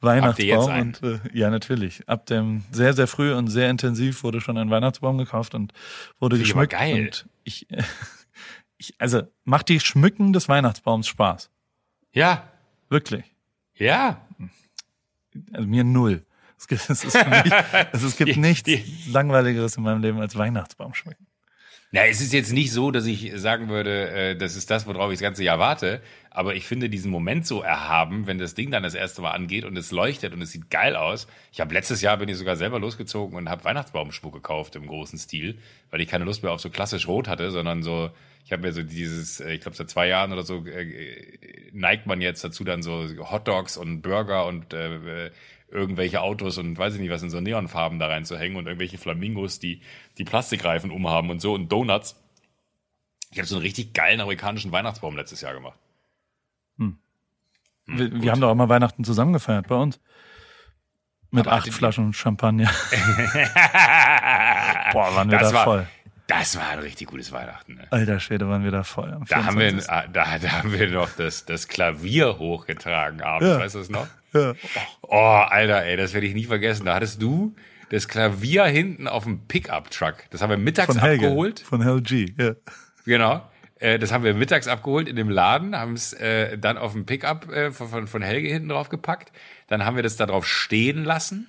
Weihnachtsbaum. Und äh, ja, natürlich. Ab dem sehr, sehr früh und sehr intensiv wurde schon ein Weihnachtsbaum gekauft und wurde aber geschmückt. geil. Und ich, äh, *laughs* ich, also macht die Schmücken des Weihnachtsbaums Spaß. Ja, Wirklich. ja. Also mir null. Es, gibt, es, ist für mich, *laughs* also es gibt nichts langweiligeres in meinem Leben als Weihnachtsbaum schmücken. Na, es ist jetzt nicht so, dass ich sagen würde, äh, das ist das, worauf ich das ganze Jahr warte. Aber ich finde diesen Moment so erhaben, wenn das Ding dann das erste Mal angeht und es leuchtet und es sieht geil aus. Ich habe letztes Jahr bin ich sogar selber losgezogen und habe Weihnachtsbaumschmuck gekauft im großen Stil, weil ich keine Lust mehr auf so klassisch Rot hatte, sondern so ich habe mir so dieses, äh, ich glaube seit zwei Jahren oder so äh, neigt man jetzt dazu dann so Hotdogs und Burger und äh, irgendwelche Autos und weiß ich nicht was in so Neonfarben da reinzuhängen und irgendwelche Flamingos, die die Plastikreifen umhaben und so und Donuts. Ich habe so einen richtig geilen amerikanischen Weihnachtsbaum letztes Jahr gemacht. Hm. Hm, wir, wir haben doch auch mal Weihnachten zusammen gefeiert bei uns. Mit Aber acht Flaschen Champagner. *laughs* Boah, waren wir das da war, voll. Das war ein richtig gutes Weihnachten. Ne? Alter Schwede, waren wir da voll. Da haben, wir, da, da haben wir noch das, das Klavier hochgetragen abends, ja. weißt du das noch? Ja. Oh, Alter, ey, das werde ich nie vergessen. Da hattest du das Klavier hinten auf dem Pickup-Truck. Das haben wir mittags von Helge, abgeholt. Von LG, ja. Genau. Äh, das haben wir mittags abgeholt in dem Laden, haben es äh, dann auf dem Pickup äh, von, von Helge hinten drauf gepackt. Dann haben wir das da drauf stehen lassen.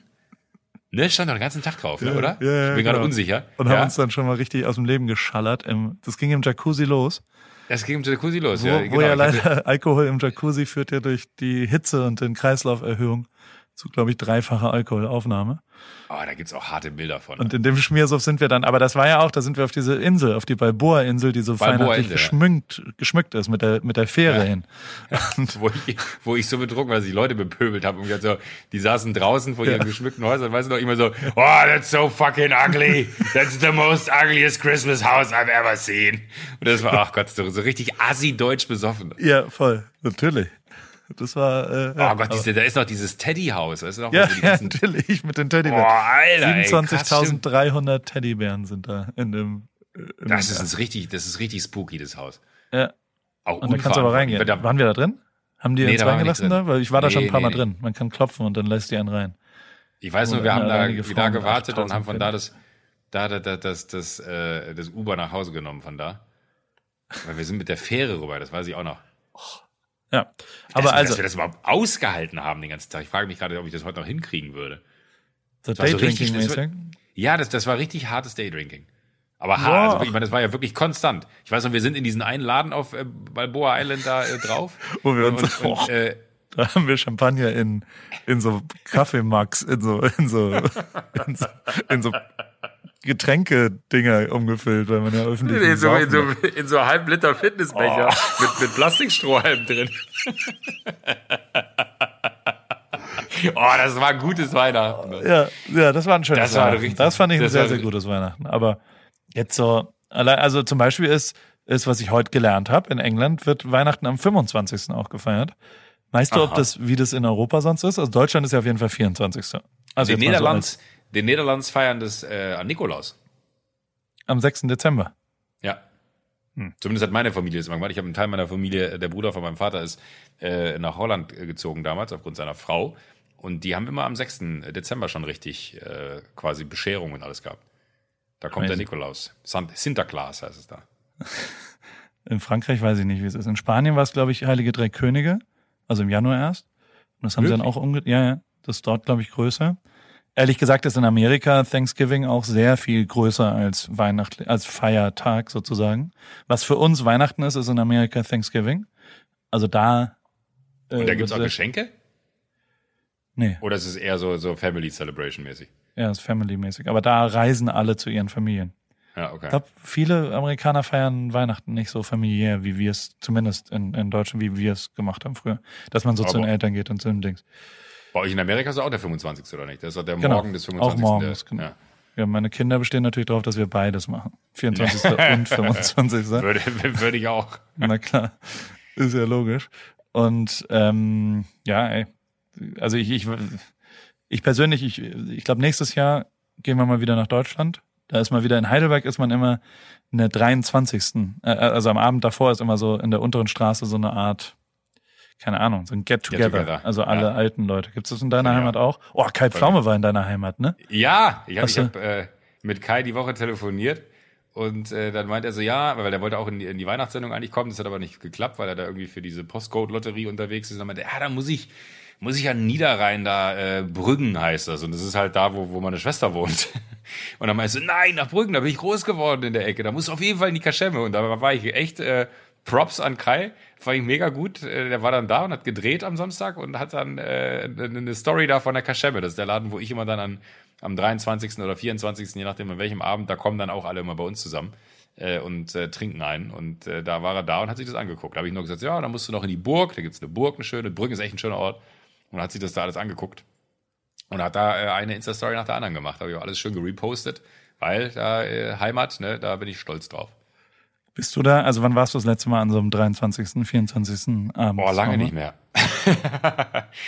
Ne, stand doch den ganzen Tag drauf, ne, ja, oder? Ja, ich bin gerade genau. unsicher. Und haben uns dann schon mal richtig aus dem Leben geschallert. Das ging im Jacuzzi los. Das ging im Jacuzzi los, wo, ja. Genau. Wo ja leider *laughs* Alkohol im Jacuzzi führt ja durch die Hitze und den Kreislauferhöhung zu, glaube ich, dreifacher Alkoholaufnahme. Oh, da gibt's auch harte Bilder von. Und in dem Schmiersuff sind wir dann, aber das war ja auch, da sind wir auf diese Insel, auf die Balboa-Insel, die so feindlich geschmückt, geschmückt ist mit der, mit der Fähre ja. hin. Ja. *laughs* wo, ich, wo ich so betrunken war, dass ich Leute bepöbelt habe und so, die saßen draußen vor ihren geschmückten Häusern, weißt du noch, immer so, oh, that's so fucking ugly. That's the most ugliest Christmas house I've ever seen. Und das war, ach Gott, so, so richtig assi-deutsch besoffen. Ja, voll. Natürlich. Das war. Äh, oh Gott, diese, da ist noch dieses Teddyhaus. Weißt du noch, ja, *laughs* ja natürlich, mit den Teddybären. Alter. 27.300 Teddybären sind da in dem. In das ist richtig, das ist richtig spooky, das Haus. Ja. Auch und dann kannst du aber reingehen. Da, waren wir da drin? Haben die nee, uns reingelassen da? Weil ich war da schon ein paar nee, Mal nee. drin. Man kann klopfen und dann lässt die einen rein. Ich weiß nur, wir haben da, da gewartet und haben von da das, da, da, das, das, das, äh, das Uber nach Hause genommen von da. Weil wir sind mit der Fähre rüber, das weiß ich auch noch. Ja, aber dass, also. Dass wir das überhaupt ausgehalten haben den ganzen Tag. Ich frage mich gerade, ob ich das heute noch hinkriegen würde. So Daydrinking so war, Ja, das, das war richtig hartes Daydrinking. Aber hart, also ich meine, das war ja wirklich konstant. Ich weiß noch, wir sind in diesen einen Laden auf äh, Balboa Island da äh, drauf. *laughs* Wo wir uns, und, und, *laughs* äh, da haben wir Champagner in, in so Kaffeemax, in so, in so, *laughs* in so, in so Getränke-Dinger umgefüllt, weil man ja öffentlich. In so, in so, in so halb Liter Fitnessbecher oh. mit, mit Plastikstrohhalm drin. *laughs* oh, das war ein gutes Weihnachten. Ja, ja, das war ein schönes das Weihnachten. War das fand ich ein sehr, sehr gutes Weihnachten. Aber jetzt so, also zum Beispiel ist, ist, was ich heute gelernt habe, in England wird Weihnachten am 25. auch gefeiert. Weißt du, ob das, wie das in Europa sonst ist? Also Deutschland ist ja auf jeden Fall 24. Also in Niederlands, so den Niederlands feiern das äh, an Nikolaus. Am 6. Dezember. Ja. Hm. Zumindest hat meine Familie das immer gemacht. Ich habe einen Teil meiner Familie, der Bruder von meinem Vater ist äh, nach Holland äh, gezogen damals aufgrund seiner Frau. Und die haben immer am 6. Dezember schon richtig äh, quasi Bescherungen und alles gehabt. Da kommt Crazy. der Nikolaus. Sinterklaas heißt es da. *laughs* In Frankreich weiß ich nicht, wie es ist. In Spanien war es, glaube ich, Heilige Drei Könige, also im Januar erst. Und das haben Wirklich? sie dann auch umge... Ja, ja. Das ist dort, glaube ich, größer. Ehrlich gesagt ist in Amerika Thanksgiving auch sehr viel größer als Weihnacht, als Feiertag sozusagen. Was für uns Weihnachten ist, ist in Amerika Thanksgiving. Also da. Äh, Und da gibt's auch Geschenke? Nee. Oder ist es eher so, so Family Celebration mäßig? Ja, ist Family mäßig. Aber da reisen alle zu ihren Familien. Ja, okay. Ich glaube, viele Amerikaner feiern Weihnachten nicht so familiär, wie wir es, zumindest in, in Deutschland, wie wir es gemacht haben früher. Dass man so Aber zu den Eltern geht und so ein Dings. Bei euch in Amerika ist auch der 25. oder nicht? Das ist auch der genau, Morgen des 25. Auch morgens, genau. Ja. ja. meine Kinder bestehen natürlich darauf, dass wir beides machen. 24. *laughs* und 25. Würde, würde ich auch. Na klar, ist ja logisch. Und ähm, ja, ey, also ich, ich, ich persönlich, ich, ich glaube, nächstes Jahr gehen wir mal wieder nach Deutschland. Da ist mal wieder in Heidelberg, ist man immer in der 23. Äh, also am Abend davor ist immer so in der unteren Straße so eine Art keine Ahnung, so ein Get-Together. Get also alle ja. alten Leute. Gibt es das in deiner ja. Heimat auch? Oh, Kai Pflaume war in deiner Heimat, ne? Ja, ich habe hab, äh, mit Kai die Woche telefoniert und äh, dann meint er so, ja, weil der wollte auch in die, in die Weihnachtssendung eigentlich kommen, das hat aber nicht geklappt, weil er da irgendwie für diese Postcode-Lotterie unterwegs ist. Und dann meinte er, ja, da muss ich, muss ich an Niederrhein da, äh, Brüggen heißt das. Und das ist halt da, wo, wo meine Schwester wohnt. *laughs* Und dann meinst du, nein, nach Brücken, da bin ich groß geworden in der Ecke, da muss auf jeden Fall in die Kaschemme. Und da war ich echt äh, Props an Kai, fand ich mega gut. Äh, der war dann da und hat gedreht am Samstag und hat dann äh, eine Story da von der Kaschemme. Das ist der Laden, wo ich immer dann an, am 23. oder 24., je nachdem an welchem Abend, da kommen dann auch alle immer bei uns zusammen äh, und äh, trinken ein. Und äh, da war er da und hat sich das angeguckt. Da habe ich nur gesagt, ja, dann musst du noch in die Burg, da gibt's eine Burg, eine schöne, Brücken ist echt ein schöner Ort. Und hat sich das da alles angeguckt. Und hat da äh, eine Insta-Story nach der anderen gemacht. Habe ich auch alles schön gerepostet, weil da äh, Heimat, ne, da bin ich stolz drauf. Bist du da? Also wann warst du das letzte Mal an so einem 23., 24. Abend? Boah, lange nicht mehr.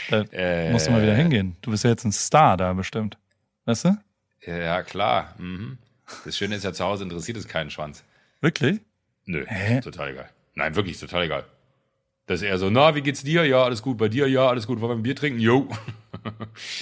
da *laughs* äh, musst du mal wieder hingehen. Du bist ja jetzt ein Star da bestimmt. Weißt du? Ja, klar. Mhm. Das Schöne ist ja, zu Hause interessiert es keinen Schwanz. Wirklich? Nö, Hä? total egal. Nein, wirklich total egal. Das ist eher so, na, wie geht's dir? Ja, alles gut. Bei dir? Ja, alles gut. Wollen wir ein Bier trinken? Jo.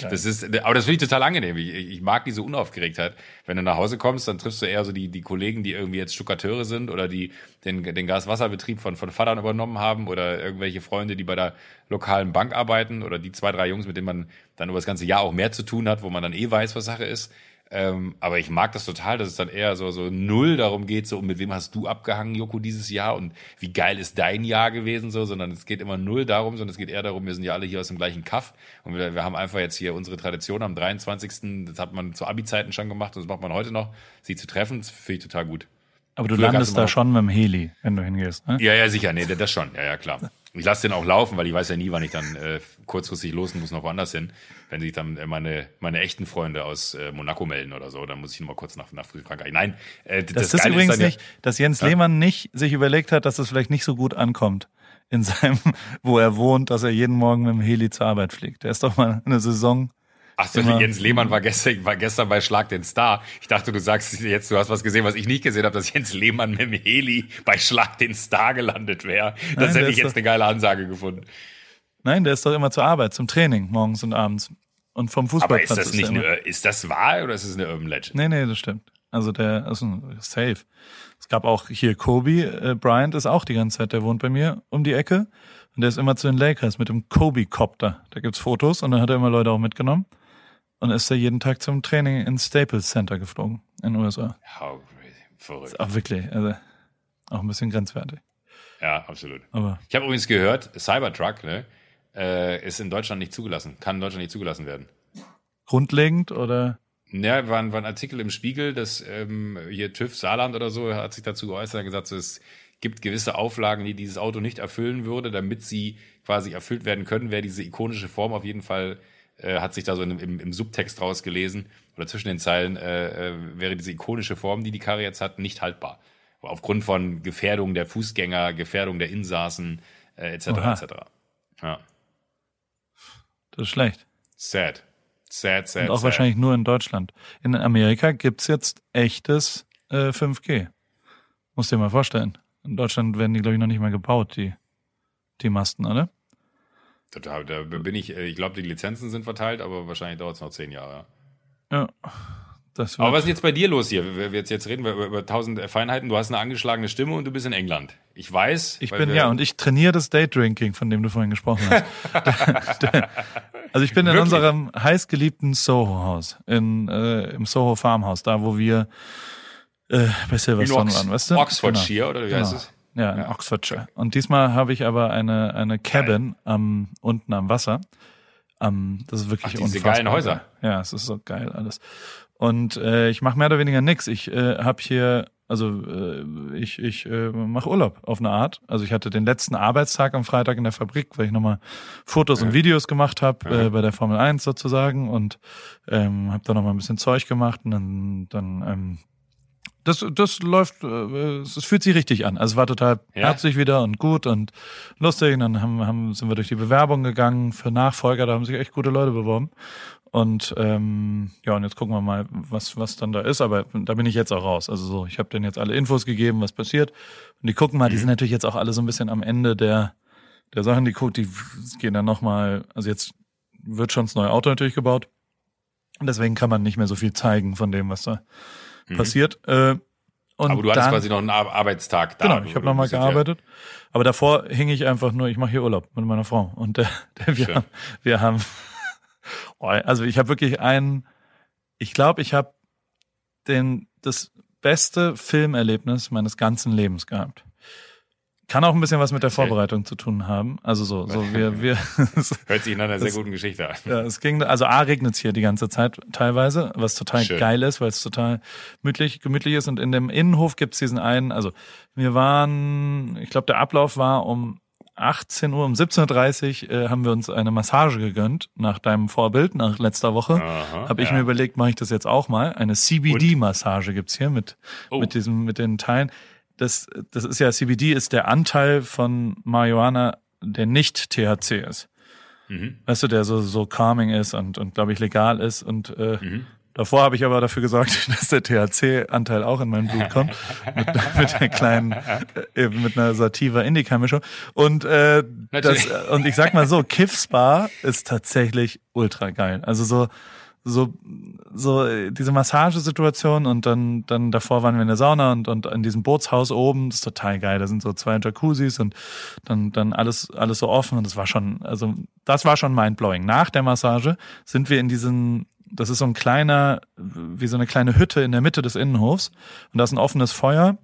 Das ist, aber das finde ich total angenehm. Ich, ich, mag diese Unaufgeregtheit. Wenn du nach Hause kommst, dann triffst du eher so die, die Kollegen, die irgendwie jetzt Stuckateure sind oder die den, den Gaswasserbetrieb von, von Vatern übernommen haben oder irgendwelche Freunde, die bei der lokalen Bank arbeiten oder die zwei, drei Jungs, mit denen man dann über das ganze Jahr auch mehr zu tun hat, wo man dann eh weiß, was Sache ist. Ähm, aber ich mag das total, dass es dann eher so, so null darum geht, so, mit wem hast du abgehangen, Joko, dieses Jahr und wie geil ist dein Jahr gewesen, so, sondern es geht immer null darum, sondern es geht eher darum, wir sind ja alle hier aus dem gleichen Kaff und wir, wir haben einfach jetzt hier unsere Tradition am 23. Das hat man zu Abi-Zeiten schon gemacht und das macht man heute noch, sie zu treffen, das finde ich total gut. Aber du Früher landest da schon mit dem Heli, wenn du hingehst, ne? Ja, ja, sicher, nee, das schon, ja, ja, klar. Ich lasse den auch laufen, weil ich weiß ja nie, wann ich dann äh, kurzfristig los muss, noch woanders hin. Wenn sich dann äh, meine, meine echten Freunde aus äh, Monaco melden oder so, dann muss ich noch mal kurz nach, nach Frankreich. Nein, äh, das, das ist übrigens ist nicht, dass Jens ja? Lehmann nicht sich überlegt hat, dass das vielleicht nicht so gut ankommt in seinem, *laughs* wo er wohnt, dass er jeden Morgen mit dem Heli zur Arbeit fliegt. Der ist doch mal eine Saison Ach so, Immer. Jens Lehmann war gestern, war gestern bei Schlag den Star. Ich dachte, du sagst jetzt, du hast was gesehen, was ich nicht gesehen habe, dass Jens Lehmann mit dem Heli bei Schlag den Star gelandet wäre. Das Nein, hätte ich jetzt eine geile Ansage gefunden. Nein, der ist doch immer zur Arbeit, zum Training, morgens und abends. Und vom Fußballplatz. Aber ist das nicht, eine, ist das wahr oder ist das eine Urban Legend? Nee, nee, das stimmt. Also der ist ein safe. Es gab auch hier Kobe äh, Bryant ist auch die ganze Zeit, der wohnt bei mir um die Ecke. Und der ist immer zu den Lakers mit dem Kobe-Copter. Da gibt's Fotos und dann hat er immer Leute auch mitgenommen und ist er jeden Tag zum Training ins Staples Center geflogen in den USA. How crazy. Verrückt. Ist auch wirklich, also auch ein bisschen grenzwertig. Ja, absolut. Aber ich habe übrigens gehört, Cybertruck ne, äh, ist in Deutschland nicht zugelassen, kann in Deutschland nicht zugelassen werden. Grundlegend oder? Ja, war ein, war ein Artikel im Spiegel, dass ähm, hier TÜV Saarland oder so hat sich dazu geäußert und gesagt, so, es gibt gewisse Auflagen, die dieses Auto nicht erfüllen würde, damit sie quasi erfüllt werden können, wäre diese ikonische Form auf jeden Fall äh, hat sich da so im, im, im Subtext rausgelesen oder zwischen den Zeilen äh, äh, wäre diese ikonische Form, die die Karre jetzt hat, nicht haltbar. Aufgrund von Gefährdung der Fußgänger, Gefährdung der Insassen äh, etc. Oha. etc. Ja. Das ist schlecht. Sad. Sad, sad. Und auch sad. wahrscheinlich nur in Deutschland. In Amerika gibt's jetzt echtes äh, 5G. Muss dir mal vorstellen. In Deutschland werden die, glaube ich, noch nicht mal gebaut, die, die Masten, oder? Da, da bin ich, äh, ich glaube, die Lizenzen sind verteilt, aber wahrscheinlich dauert es noch zehn Jahre. Ja. Aber was ist jetzt bei dir los hier? Wir, jetzt, jetzt reden wir über, tausend Feinheiten. Du hast eine angeschlagene Stimme und du bist in England. Ich weiß. Ich bin, ja, und ich trainiere das Daydrinking, von dem du vorhin gesprochen hast. *laughs* also ich bin in Wirklich? unserem heißgeliebten Soho-Haus, in, äh, im Soho Farmhouse, da wo wir äh, bei Silverstone waren, weißt du? Oxfordshire, genau. oder wie genau. heißt es? Ja, in ja. Oxfordshire. Und diesmal habe ich aber eine, eine Cabin am, unten am Wasser. Um, das ist wirklich Ach, diese unfassbar. geilen Häuser. Ja, es ist so geil alles. Und äh, ich mache mehr oder weniger nix. Ich äh, habe hier, also äh, ich, ich äh, mache Urlaub auf eine Art. Also ich hatte den letzten Arbeitstag am Freitag in der Fabrik, weil ich nochmal Fotos ja. und Videos gemacht habe äh, bei der Formel 1 sozusagen und ähm, habe da nochmal ein bisschen Zeug gemacht und dann, dann ähm, das, das läuft, äh, es fühlt sich richtig an. Also es war total ja. herzlich wieder und gut und lustig. Und dann haben, haben, sind wir durch die Bewerbung gegangen für Nachfolger, da haben sich echt gute Leute beworben. Und ähm, ja, und jetzt gucken wir mal, was, was dann da ist. Aber da bin ich jetzt auch raus. Also so, ich habe denen jetzt alle Infos gegeben, was passiert. Und die gucken mal, mhm. die sind natürlich jetzt auch alle so ein bisschen am Ende der, der Sachen, die gucken, die gehen dann nochmal, also jetzt wird schon das neue Auto natürlich gebaut. Und deswegen kann man nicht mehr so viel zeigen von dem, was da mhm. passiert. Äh, und aber du hattest dann, quasi noch einen Arbeitstag da. Genau, ich habe nochmal gearbeitet. Aber davor hing ich einfach nur, ich mache hier Urlaub mit meiner Frau. Und der, *laughs* der, wir, haben, wir haben, *laughs* oh, also ich habe wirklich einen, ich glaube, ich habe den, das beste Filmerlebnis meines ganzen Lebens gehabt. Kann auch ein bisschen was mit der Vorbereitung zu tun haben. Also so, so *laughs* wir, wir. *laughs* Hört sich in einer sehr guten Geschichte an. Ja, es ging, also A regnet es hier die ganze Zeit teilweise, was total Schön. geil ist, weil es total gemütlich, gemütlich ist. Und in dem Innenhof gibt's diesen einen, also wir waren, ich glaube, der Ablauf war um 18 Uhr, um 17.30 Uhr äh, haben wir uns eine Massage gegönnt, nach deinem Vorbild, nach letzter Woche. Habe ich ja. mir überlegt, mache ich das jetzt auch mal. Eine CBD-Massage gibt's hier mit, Oh. mit diesem, mit den Teilen. Das, das ist ja, CBD ist der Anteil von Marihuana, der nicht THC ist. Mhm. Weißt du, der so, so calming ist und, und glaube ich, legal ist. Und äh, Mhm. davor habe ich aber dafür gesorgt, *laughs* dass der THC-Anteil auch in mein Blut *laughs* kommt. mit, mit der kleinen, äh, eben mit einer Sativa Indica-Mischung. Und, äh, das, und ich sag mal so, Kiff-Spa ist tatsächlich ultra geil. Also so, so, so diese Massagesituation und dann, dann davor waren wir in der Sauna und, und in diesem Bootshaus oben, das ist total geil. Da sind so zwei Jacuzzis und dann, dann alles, alles so offen und das war schon, also das war schon mindblowing. Nach der Massage sind wir in diesen, das ist so ein kleiner, wie so eine kleine Hütte in der Mitte des Innenhofs und da ist ein offenes Feuer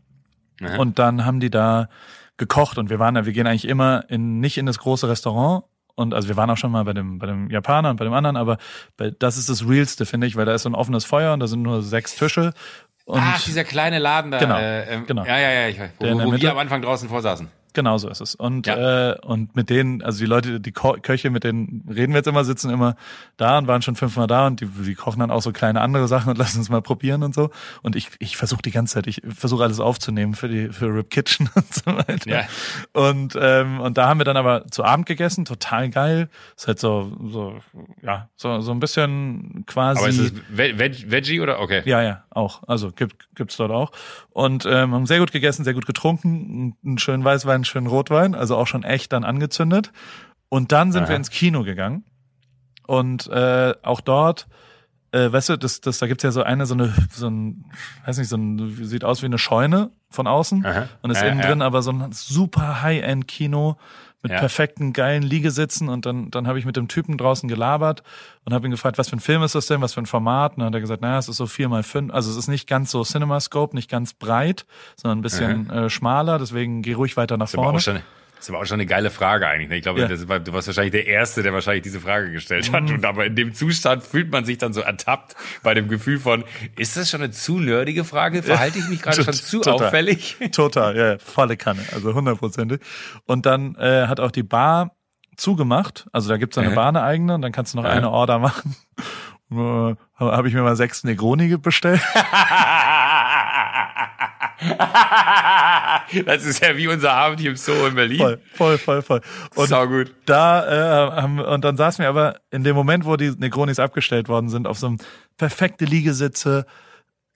Aha. und dann haben die da gekocht und wir waren da, wir gehen eigentlich immer in, nicht in das große Restaurant. Und also wir waren auch schon mal bei dem, bei dem Japaner und bei dem anderen, aber bei, das ist das Realste, finde ich, weil da ist so ein offenes Feuer und da sind nur sechs Tische. Und Ach, dieser kleine Laden da. Genau, äh, ähm, genau. Ja, ja, ja, ich weiß. Wo, wo wir am Anfang draußen vorsaßen. Genau so ist es. Und, Ja. äh, und mit denen, also die Leute, die Ko Köche, mit denen reden wir jetzt immer, sitzen immer da und waren schon fünfmal da und die, die kochen dann auch so kleine andere Sachen und *laughs* lassen uns mal probieren und so. Und ich, ich versuche die ganze Zeit, ich versuche alles aufzunehmen für die für Rip Kitchen *laughs* und so weiter. Ja. Und, ähm, und da haben wir dann aber zu Abend gegessen, total geil. Ist halt so, so, ja, so, so ein bisschen quasi. Aber ist es Ve Veg Veggie oder? Okay. Ja, ja, auch. Also gibt gibt's dort auch. Und ähm, haben sehr gut gegessen, sehr gut getrunken, einen schönen Weißwein, einen schönen Rotwein, also auch schon echt dann angezündet. Und dann sind Aha. wir ins Kino gegangen. Und äh, auch dort, äh, weißt du, das, das, da gibt's ja so eine, so eine, so ein, weiß nicht, so ein, sieht aus wie eine Scheune von außen Aha. und ist Ja, innen drin aber so ein super High-End-Kino mit Ja. perfekten, geilen Liegesitzen und dann, dann habe ich mit dem Typen draußen gelabert und habe ihn gefragt, was für ein Film ist das denn, was für ein Format? Und dann hat er gesagt, naja, es ist so vier mal fünf, also es ist nicht ganz so CinemaScope, nicht ganz breit, sondern ein bisschen äh, schmaler, deswegen geh ruhig weiter nach Das vorne. Ist aber auch schon eine geile Frage eigentlich. ne? Ich glaube, Ja. das du warst wahrscheinlich der Erste, der wahrscheinlich diese Frage gestellt hat. Mhm. Und aber in dem Zustand fühlt man sich dann so ertappt bei dem Gefühl von, ist das schon eine zu nerdige Frage? Verhalte ich mich gerade schon zu Total. auffällig? *laughs* Total, ja, volle Kanne, also hundertprozentig. Und dann äh, hat auch die Bar zugemacht, also da gibt's eine Aha. Bar eine eigene und dann kannst du noch Aha. eine Order machen. *laughs* Äh, habe ich mir mal sechs Negroni bestellt. *laughs* *laughs* das ist ja wie unser Abend hier im Zoo in Berlin. Voll, voll, voll, voll. Und Sau gut. da äh, haben, und dann saßen wir aber in dem Moment, wo die Negronis abgestellt worden sind, auf so einem perfekte Liegesitze,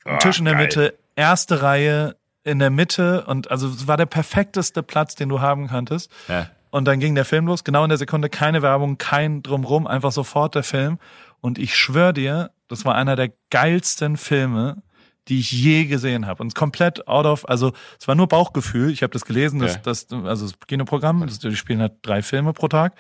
Ah, Tisch in der geil. Mitte, erste Reihe in der Mitte und also es war der perfekteste Platz, den du haben kanntest. Ja. Und dann ging der Film los, genau in der Sekunde, keine Werbung, kein Drumrum, einfach sofort der Film. Und ich schwör dir, das war einer der geilsten Filme, die ich je gesehen habe. Und komplett out of, also es war nur Bauchgefühl. Ich habe das gelesen, dass Ja. das, also das Kinoprogramm, das, die spielen halt drei Filme pro Tag.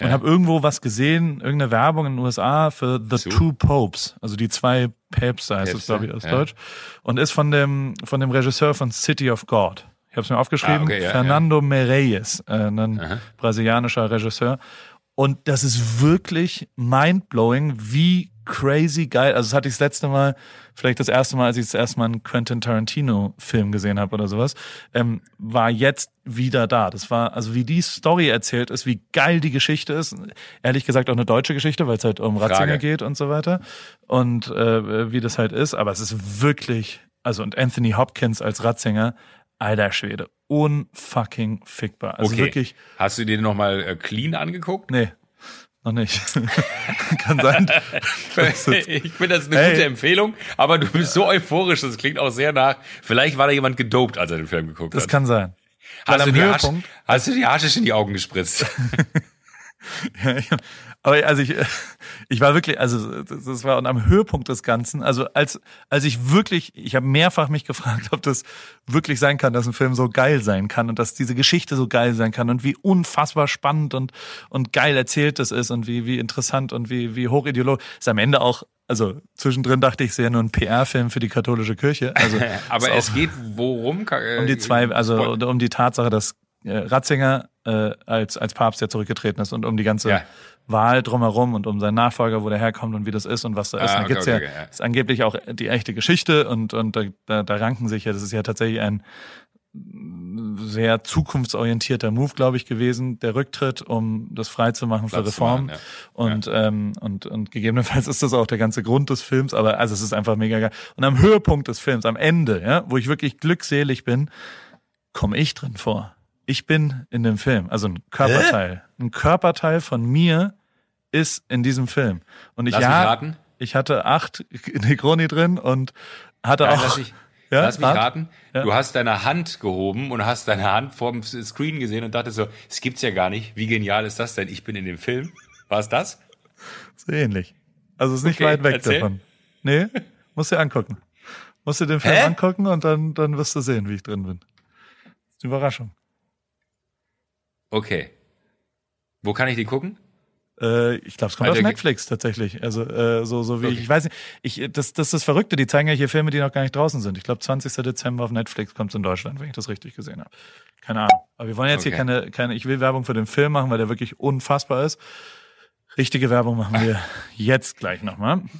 Und Ja. habe irgendwo was gesehen, irgendeine Werbung in den USA für The Zu. Two Popes, also die zwei Päpste heißt es, glaube ich, aus ja. Deutsch. Und ist von dem, von dem Regisseur von City of God. Ich habe es mir aufgeschrieben, Ah, okay, ja, Fernando Meirelles, äh, ein Aha. brasilianischer Regisseur. Und das ist wirklich mindblowing, wie crazy geil. Also das hatte ich das letzte Mal, vielleicht das erste Mal, als ich das erste Mal einen Quentin Tarantino-Film gesehen habe oder sowas, ähm, war jetzt wieder da. Das war, also wie die Story erzählt ist, wie geil die Geschichte ist. Ehrlich gesagt auch eine deutsche Geschichte, weil es halt um Ratzinger Frage. geht und so weiter. Und äh, wie das halt ist. Aber es ist wirklich, also und Anthony Hopkins als Ratzinger, alter Schwede, unfucking fickbar. Also Okay. wirklich, Hast du den nochmal äh, clean angeguckt? nee, noch nicht. *laughs* Kann sein. *laughs* ich finde, das ist eine Ey. gute Empfehlung, aber du bist so euphorisch, das klingt auch sehr nach. Vielleicht war da jemand gedopt, als er den Film geguckt Das hat. kann sein. Hast, du die Höhepunkt, hast du die Haschisch in die Augen gespritzt? *laughs* Ja, ja. Aber also ich, *laughs* ich war wirklich, also das war und am Höhepunkt des Ganzen, also als als ich wirklich, ich habe mehrfach mich gefragt, ob das wirklich sein kann, dass ein Film so geil sein kann und dass diese Geschichte so geil sein kann und wie unfassbar spannend und und geil erzählt das ist und wie wie interessant und wie wie hochideologisch ist am Ende auch also zwischendrin dachte ich, sehe nur ein PR-Film für die katholische Kirche. Also *laughs* Aber es geht worum? Äh, um die zwei, also um die Tatsache, dass äh, Ratzinger äh, als als Papst ja zurückgetreten ist und um die ganze Ja. Wahl drumherum und um seinen Nachfolger, wo der herkommt und wie das ist und was da ist. Ah, da okay, gibt's okay, ja, okay, ja. ist angeblich auch die echte Geschichte und und da, da, da ranken sich ja, das ist ja tatsächlich ein sehr zukunftsorientierter Move, glaube ich, gewesen, der Rücktritt, um das freizumachen für Platz zu Reform. machen, ja. Und, ähm, und, und gegebenenfalls ist das auch der ganze Grund des Films, aber also es ist einfach mega geil. Und am Höhepunkt des Films, am Ende, ja, wo ich wirklich glückselig bin, komme ich drin vor. Ich bin in dem Film, also ein Körperteil. Ein Körperteil von mir ist in diesem Film. Und ich ja, ich hatte acht *laughs* Negroni drin und hatte Nein, auch. lass, ich, *laughs* Ja, lass mich rat? raten. Ja. Du hast deine Hand gehoben und hast deine Hand vorm Screen gesehen und dachte so, es gibt's ja gar nicht. Wie genial ist das denn? Ich bin in dem Film. War es das? So ähnlich. Also ist nicht Okay, weit weg erzähl. davon. Nee, musst dir angucken. Musst dir den Film Hä? angucken und dann, dann wirst du sehen, wie ich drin bin. Überraschung. Okay. Wo kann ich die gucken? Äh, ich glaube, es kommt Weiter auf. Netflix tatsächlich. Also äh, so, so wie Okay. ich, ich weiß nicht, ich, das, das ist das Verrückte, die zeigen ja hier Filme, die noch gar nicht draußen sind. Ich glaube, 20. Dezember auf Netflix kommt in Deutschland, wenn ich das richtig gesehen habe. Keine Ahnung. Aber wir wollen jetzt hier Okay. keine, keine, ich will Werbung für den Film machen, weil der wirklich unfassbar ist. Richtige Werbung machen wir *laughs* jetzt gleich nochmal. *laughs*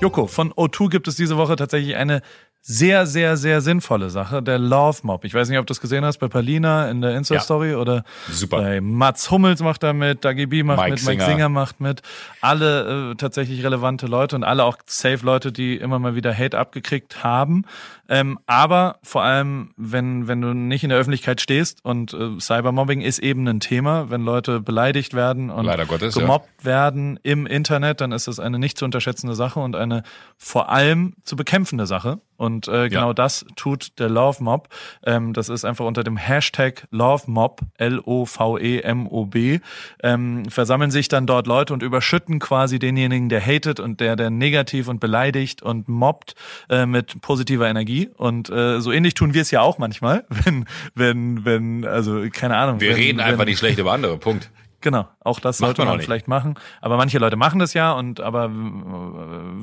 Joko, von O2 gibt es diese Woche tatsächlich eine sehr, sehr, sehr sinnvolle Sache, der Love Mob. Ich weiß nicht, ob du das gesehen hast bei Palina in der Insta-Story oder Super. bei Mats Hummels macht da mit, Dagi B macht Mike mit, Mike Singer. Singer macht mit. Alle äh, tatsächlich relevante Leute und alle auch safe Leute, die immer mal wieder Hate abgekriegt haben. Ähm, aber vor allem, wenn, wenn du nicht in der Öffentlichkeit stehst und äh, Cybermobbing ist eben ein Thema, wenn Leute beleidigt werden und Gottes, ja. gemobbt werden im Internet, dann ist das eine nicht zu unterschätzende Sache und eine vor allem zu bekämpfende Sache. Und äh, genau Ja. das tut der Love Mob. Ähm, das ist einfach unter dem Hashtag Love Mob, L-O-V-E-M-O-B, ähm, versammeln sich dann dort Leute und überschütten quasi denjenigen, der hatet und der, der negativ und beleidigt und mobbt äh, mit positiver Energie. Und äh, so ähnlich tun wir es ja auch manchmal, *laughs* wenn, wenn, wenn, also keine Ahnung. Wir wenn, reden wenn, einfach nicht schlecht über andere. Punkt. Genau, auch das Macht sollte man man vielleicht machen. Aber manche Leute machen das ja und aber äh,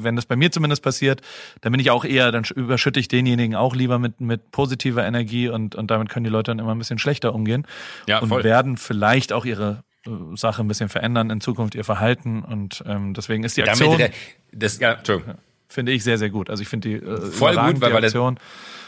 wenn das bei mir zumindest passiert, dann bin ich auch eher, dann sch- überschütte ich denjenigen auch lieber mit, mit positiver Energie und, und damit können die Leute dann immer ein bisschen schlechter umgehen Ja, und voll. werden vielleicht auch ihre äh, Sache ein bisschen verändern in Zukunft, ihr Verhalten und ähm, deswegen ist die Aktion, Damit, das, ja, Entschuldigung. Finde ich sehr, sehr gut. Also ich finde die äh, Voll gut, weil- weil das-.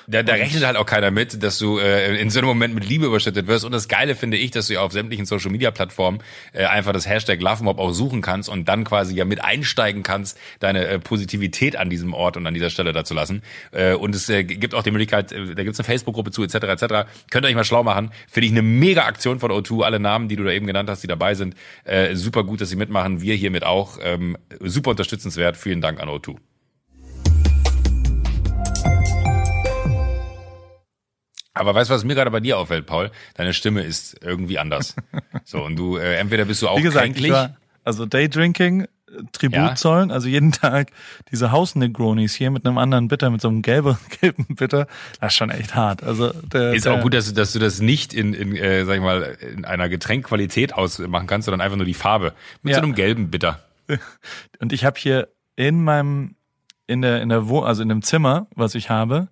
Da, da rechnet halt auch keiner mit, dass du äh, in so einem Moment mit Liebe überschüttet wirst. Und das Geile finde ich, dass du ja auf sämtlichen Social Media Plattformen äh, einfach das Hashtag LoveMob auch suchen kannst und dann quasi ja mit einsteigen kannst, deine äh, Positivität an diesem Ort und an dieser Stelle da zu lassen. Äh, und es äh, gibt auch die Möglichkeit, äh, da gibt's eine Facebook-Gruppe zu, etc. etc. Könnt ihr euch mal schlau machen. Finde ich eine mega Aktion von O2. Alle Namen, die du da eben genannt hast, die dabei sind, äh, super gut, dass sie mitmachen. Wir hiermit auch. Ähm, super unterstützenswert. Vielen Dank an O2. Aber weißt du, was mir gerade bei dir auffällt, Paul? Deine Stimme ist irgendwie anders. *laughs* So, und du, äh, entweder bist du auch Wie gesagt, ich kränklich. war, also Daydrinking, äh, Tribut Ja. zollen, also jeden *laughs* Tag diese Haus-Negronis hier mit einem anderen Bitter, mit so einem gelben, *laughs* gelben Bitter, das ist schon echt hart. Also der, Ist der, auch gut, dass du, dass du das nicht in, in äh, sag ich mal, in einer Getränkqualität ausmachen kannst, sondern einfach nur die Farbe. Mit Ja. so einem gelben Bitter. Und ich habe hier in meinem, in der, in der Wo also in dem Zimmer, was ich habe,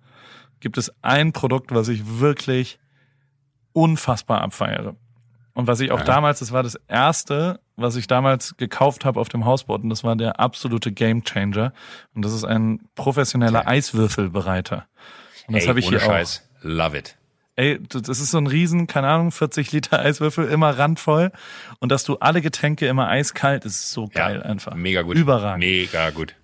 gibt es ein Produkt, was ich wirklich unfassbar abfeiere. Und was ich auch Ja. damals, das war das erste, was ich damals gekauft habe auf dem Hausboot, und das war der absolute Gamechanger. Und das ist ein professioneller Okay. Eiswürfelbereiter. Und das habe ich hier auch. Scheiß. Love it. Ey, das ist so ein riesen, keine Ahnung, 40 Liter Eiswürfel, immer randvoll. Und dass du alle Getränke immer eiskalt, ist so geil einfach. Mega gut. Überragend. Mega gut.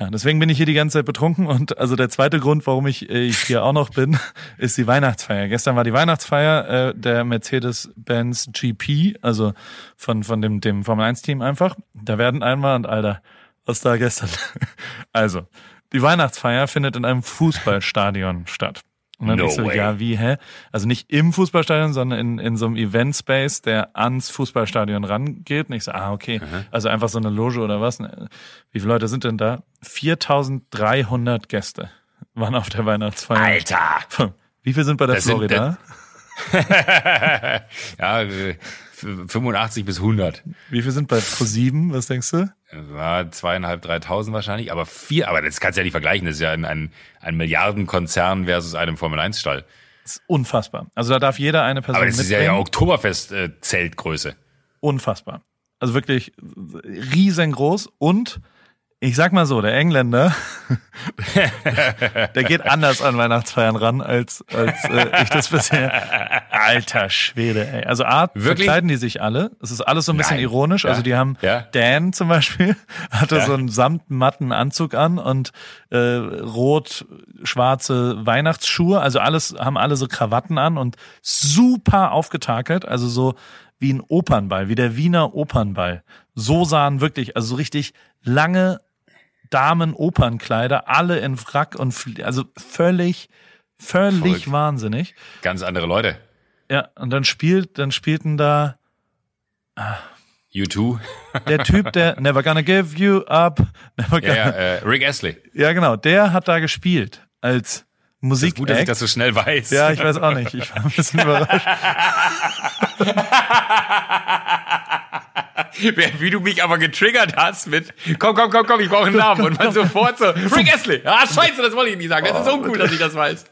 Ja, deswegen bin ich hier die ganze Zeit betrunken und also der zweite Grund, warum ich, äh, ich hier auch noch bin, *laughs* ist die Weihnachtsfeier. Gestern war die Weihnachtsfeier äh, der Mercedes-Benz GP, also von von dem dem Formel 1 Team einfach. Da werden einmal und Alter, was da gestern. *laughs* Also, die Weihnachtsfeier findet in einem Fußballstadion statt. Und dann No ich so, way. ja, wie, hä? Also nicht im Fußballstadion, sondern in, in so einem Event-Space, der ans Fußballstadion rangeht. Und ich so, ah, okay. Also einfach so eine Loge oder was? Wie viele Leute sind denn da? 4300 Gäste waren auf der Weihnachtsfeier. Alter! Wie viel sind bei der Das Florida? *laughs* ja, äh, 85 bis 100. Wie viel sind bei Pro7? Was denkst du? Ja, zweieinhalb, dreitausend wahrscheinlich, aber vier, aber das kannst du ja nicht vergleichen. Das ist ja ein, ein, ein Milliardenkonzern versus einem Formel-1-Stall. Das ist unfassbar. Also da darf jeder eine Person Aber das ist ja, mitbringen. ja Oktoberfest-Zeltgröße. Unfassbar. Also wirklich riesengroß und ich sag mal so, der Engländer, *laughs* der geht anders an Weihnachtsfeiern ran, als, als äh, ich das bisher. Alter Schwede, ey. Also A, Wirklich? verkleiden die sich alle. Es ist alles so ein bisschen Nein. ironisch. Ja. Also die haben Ja. Dan zum Beispiel, *laughs* hatte Ja. so einen samtmatten Anzug an und äh, rot-schwarze Weihnachtsschuhe. Also alles, haben alle so Krawatten an und super aufgetakelt. Also so wie ein Opernball, wie der Wiener Opernball. So sahen wirklich, also so richtig lange Damen-Opernkleider, alle in Wrack und Flie- also völlig, völlig Verrückt. wahnsinnig. Ganz andere Leute. Ja, und dann spielt, dann spielten da U2. *laughs* der Typ, der Never Gonna Give You Up, Never Ja, Gonna, ja, äh, Rick Astley. ja genau, der hat da gespielt als Das ist gut, dass ich Musik. das so schnell weiß. Ja, ich weiß auch nicht. Ich war ein bisschen *laughs* überrascht. *laughs* *laughs* Wie du mich aber getriggert hast mit, komm, komm, komm, komm, ich brauche einen Namen. Und man sofort so, Rick Astley. Ah, scheiße, das wollte ich nicht sagen. Das ist so cool, dass ich das weiß.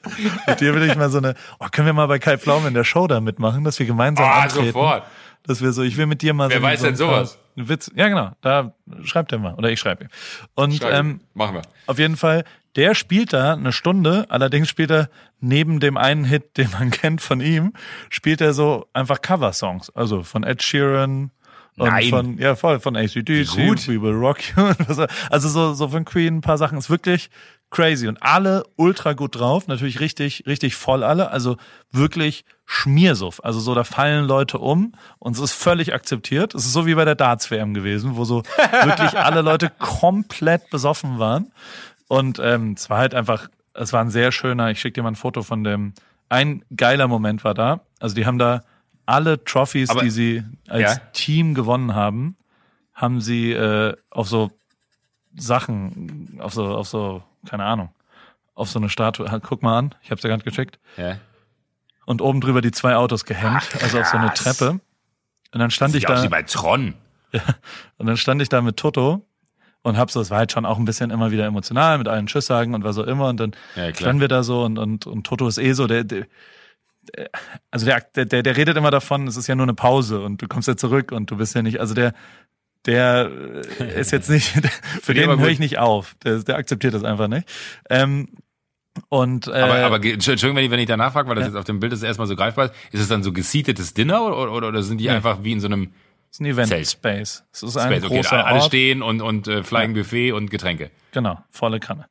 Mit dir will ich mal so eine, oh, können wir mal bei Kai Pflaum in der Show da mitmachen, dass wir gemeinsam Ah, antreten. sofort. Dass wir so, ich will mit dir mal Wer so. weiß so denn sowas? Witz, ja genau, da schreibt er mal. Oder ich schreibe ihm. Und ähm, Machen wir. auf jeden Fall, der spielt da eine Stunde, allerdings spielt er neben dem einen Hit, den man *laughs* kennt von ihm, spielt er so einfach Cover-Songs. Also von Ed Sheeran und Nein. von, ja voll, von ACDC. We Will Rock You. Also so, so von Queen ein paar Sachen. Ist wirklich crazy. Und alle ultra gut drauf. Natürlich richtig, richtig voll alle. Also wirklich Schmiersuff. Also so, da fallen Leute um und es ist völlig akzeptiert. Es ist so wie bei der Darts-WM gewesen, wo so *laughs* wirklich alle Leute komplett besoffen waren. Und ähm, es war halt einfach, es war ein sehr schöner, ich schicke dir mal ein Foto von dem, ein geiler Moment war da. Also die haben da alle Trophies, Aber- die sie als Ja. Team gewonnen haben, haben sie äh, auf so Sachen, auf so, auf so, keine Ahnung, auf so eine Statue, guck mal an, ich hab's ja gerade gecheckt, Ja. und oben drüber die zwei Autos gehängt, Ach, also auf so eine. Treppe. Und dann stand ich Sieht aus da, wie bei Tron. *laughs* und dann stand ich da mit Toto und hab so, es war halt schon auch ein bisschen immer wieder emotional mit allen Tschüss sagen und was auch immer und dann Ja, standen wir da so und, und, und Toto ist eh so, der der- also der, der, der redet immer davon, es ist ja nur eine Pause und du kommst ja zurück und du bist ja nicht, also der, der äh, ist jetzt nicht, *laughs* für den höre ich nicht auf. Der, der akzeptiert das einfach nicht. Ähm, und äh, Aber, aber Entschuldigung, wenn ich, wenn ich danach frage, weil das Ja. jetzt auf dem Bild ist erstmal so greifbar ist, ist es dann so gesiedetes Dinner oder, oder, oder sind die Nee. einfach wie in so einem es ist ein Event Zelt. Space. Es ist ein Space? Okay, großer alle Ort. stehen und, und äh, Flying Buffet und Getränke. Genau, volle Kanne.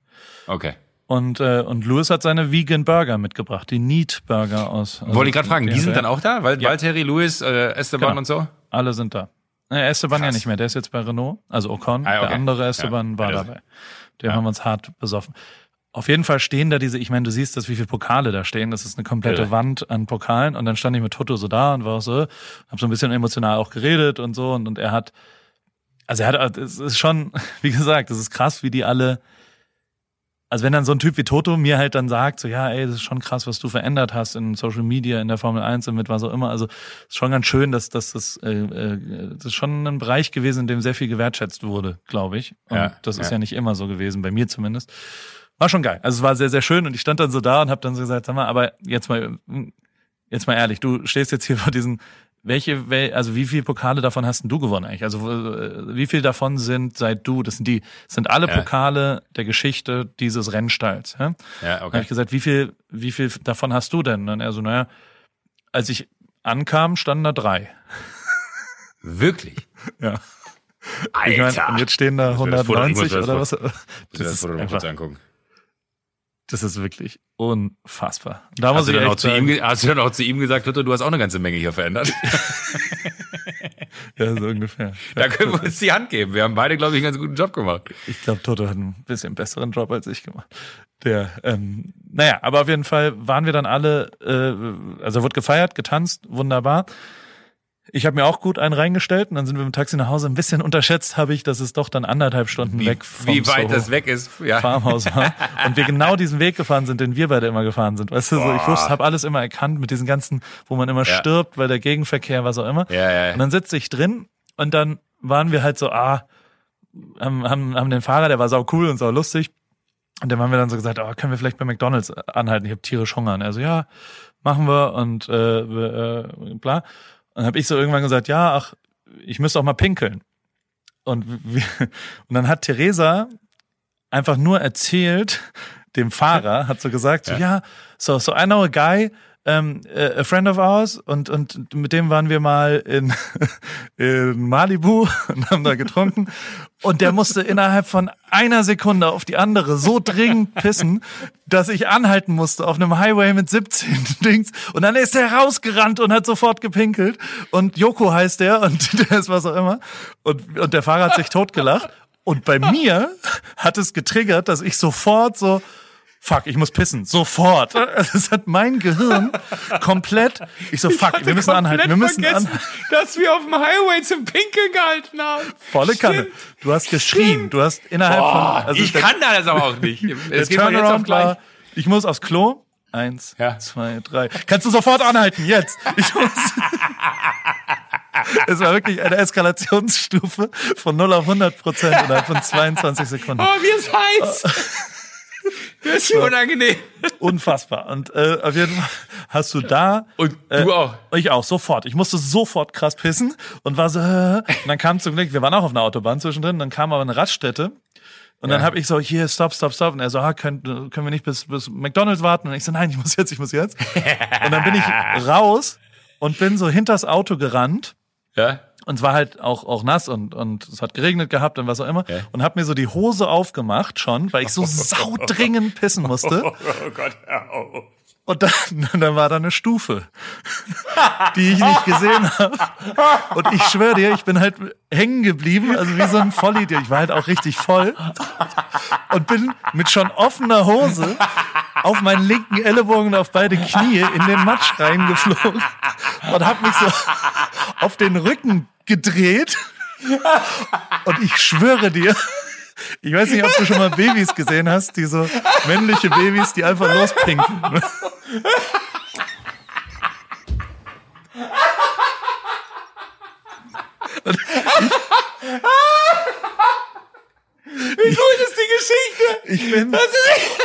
Okay. Und, äh, und Louis hat seine Vegan Burger mitgebracht, die Neat Burger aus. also Wollte ich gerade fragen, die sind ja, dann auch da? Weil, Ja. Valtteri, Louis, äh, Esteban Genau. und so? Alle sind da. Äh, Esteban ja Krass. nicht mehr, der ist jetzt bei Renault, also Ocon. Ah, okay. Der andere Esteban Ja. war Ja, dabei. Den haben wir uns hart besoffen. Auf jeden Fall stehen da diese, ich meine, du siehst das, wie viele Pokale da stehen. Das ist eine komplette Irre. Wand an Pokalen. Und dann stand ich mit Toto so da und war auch so, hab so ein bisschen emotional auch geredet und so. Und, und er hat, also er hat, es ist schon, *laughs* wie gesagt, es ist krass, wie die alle, also wenn dann so ein Typ wie Toto mir halt dann sagt, so ja, ey, das ist schon krass, was du verändert hast in Social Media, in der Formel 1 und mit was auch immer. Also ist schon ganz schön, dass, dass das, äh, äh, das ist schon ein Bereich gewesen, in dem sehr viel gewertschätzt wurde, glaube ich. Und Ja, das ist ja. ja nicht immer so gewesen, bei mir zumindest. War schon geil. Also es war sehr, sehr schön und ich stand dann so da und habe dann so gesagt, sag mal, aber jetzt mal, jetzt mal ehrlich, du stehst jetzt hier vor diesen, welche, wel- also wie viele Pokale davon hast denn du gewonnen eigentlich? Also äh, wie viel davon sind seit du, das sind die, das sind alle Ja. Pokale der Geschichte dieses Rennstalls. Ja? Ja, Dann habe okay. ich gesagt, wie viel, wie viel davon hast du denn? Und dann er so, naja, als ich ankam, standen da drei. Wirklich? *laughs* Ja. Alter. Ich meine, und jetzt stehen da Ich muss mir das Foto- ich muss 190 mir das oder was? Das das ist, einfach, angucken. Das ist wirklich unfassbar. Da Hast muss du, dann auch zu ihm, hast du dann auch zu ihm gesagt, Toto, du hast auch eine ganze Menge hier verändert? *laughs* ja, so ungefähr. da können wir uns die Hand geben. Wir haben beide, glaube ich, einen ganz guten Job gemacht. Ich glaube, Toto hat einen bisschen besseren Job als ich gemacht. Der, ähm, naja, aber auf jeden Fall waren wir dann alle, äh, also wurde gefeiert, getanzt, wunderbar. Ich habe mir auch gut einen reingestellt und dann sind wir im Taxi nach Hause. Ein bisschen unterschätzt habe ich, dass es doch dann anderthalb Stunden Wie, weg vom wie weit Soho das weg ist. Ja. Farmhaus war. *laughs* Und wir genau diesen Weg gefahren sind, den wir beide immer gefahren sind. Weißt du, so ich wusste, habe alles immer erkannt mit diesen ganzen, wo man immer Ja. stirbt, weil der Gegenverkehr, was auch immer. Ja, ja. Und dann sitze ich drin und dann waren wir halt so, ah, haben, haben, haben den Fahrer, der war sau cool und sau lustig. Und dann haben wir dann so gesagt, oh, können wir vielleicht bei McDonalds anhalten? Ich habe tierisch Hunger. Und er so, ja, machen wir und äh, äh, bla. Und habe ich so irgendwann gesagt, ja, ach, ich müsste auch mal pinkeln. Und, wir, und dann hat Theresa einfach nur erzählt, dem Fahrer, hat so gesagt, so, Ja. ja, so, so I know a guy, um, a friend of ours, und, und mit dem waren wir mal in, *laughs* in Malibu *laughs* und haben da getrunken. Und der musste innerhalb von einer Sekunde auf die andere so dringend pissen, dass ich anhalten musste auf einem Highway mit 17 *laughs* Dings. Und dann ist er rausgerannt und hat sofort gepinkelt. Und Joko heißt der und der ist was auch immer. Und, und der Fahrer hat sich totgelacht. Und bei mir hat es getriggert, dass ich sofort so, fuck, ich muss pissen, sofort. *laughs* Das hat mein Gehirn komplett, ich so, fuck, wir müssen anhalten, wir müssen vergessen, anhalten. dass wir auf dem Highway zum Pinkeln gehalten haben. Volle Kanne. Stimmt. Du hast geschrien, du hast innerhalb Boah, von, also ich der, kann das aber auch nicht. Es *laughs* geht jetzt auf gleich. war, ich muss aufs Klo. Eins, Ja. zwei, drei. Kannst du sofort anhalten, jetzt. Ich muss. *laughs* es war wirklich eine Eskalationsstufe von 0 auf 100 Prozent innerhalb von 22 Sekunden. Oh, wie ist heiß. Das ist unangenehm. Unfassbar. Und äh, auf jeden Fall hast du da. Und äh, du auch. Ich auch, sofort. Ich musste sofort krass pissen und war so, äh, und dann kam zum Glück, wir waren auch auf einer Autobahn zwischendrin, dann kam aber eine Raststätte. Und dann Ja. habe ich so, hier, stopp, stopp, stopp. Und er so, ah, können, können wir nicht bis, bis McDonalds warten? Und ich so, nein, ich muss jetzt, ich muss jetzt. Und dann bin ich *laughs* raus und bin so hinters Auto gerannt. Ja? Und es war halt auch, auch nass und, und es hat geregnet gehabt und was auch immer. Ja. Und hab mir so die Hose aufgemacht schon, weil ich so *laughs* saudringend pissen musste. *laughs* Oh Gott, hör auf. Und dann, *laughs* dann war da eine Stufe, die ich nicht gesehen habe. Und ich schwöre dir, ich bin halt hängen geblieben, also wie so ein Vollidiot. Ich war halt auch richtig voll und bin mit schon offener Hose auf meinen linken Ellbogen und auf beide Knie in den Matsch reingeflogen und habe mich so auf den Rücken gedreht. Und ich schwöre dir, ich weiß nicht, ob du schon mal Babys gesehen hast, die so männliche Babys, die einfach lospinken. Wie gut ist die Geschichte? Ich bin,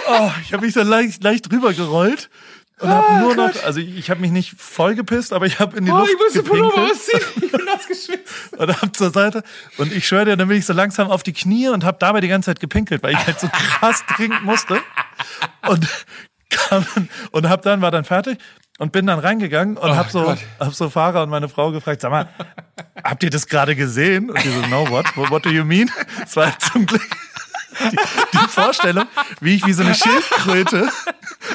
oh, ich habe mich so leicht, leicht drüber und habe nur noch, also ich, habe mich nicht voll gepisst, aber ich habe in die Oh, Luft ich muss den Pullover ausziehen. Ich *laughs* bin nass geschwitzt. und hab zur Seite und ich schwöre dir, dann bin ich so langsam auf die Knie und habe dabei die ganze Zeit gepinkelt, weil ich halt so krass *laughs* trinken musste und kam und hab dann war dann fertig und bin dann reingegangen und hab so Gott. hab so Fahrer und meine Frau gefragt, sag mal, habt ihr das gerade gesehen? Und die so, no what? What do you mean? Es war halt zum Glück die, die Vorstellung, wie ich wie so eine Schildkröte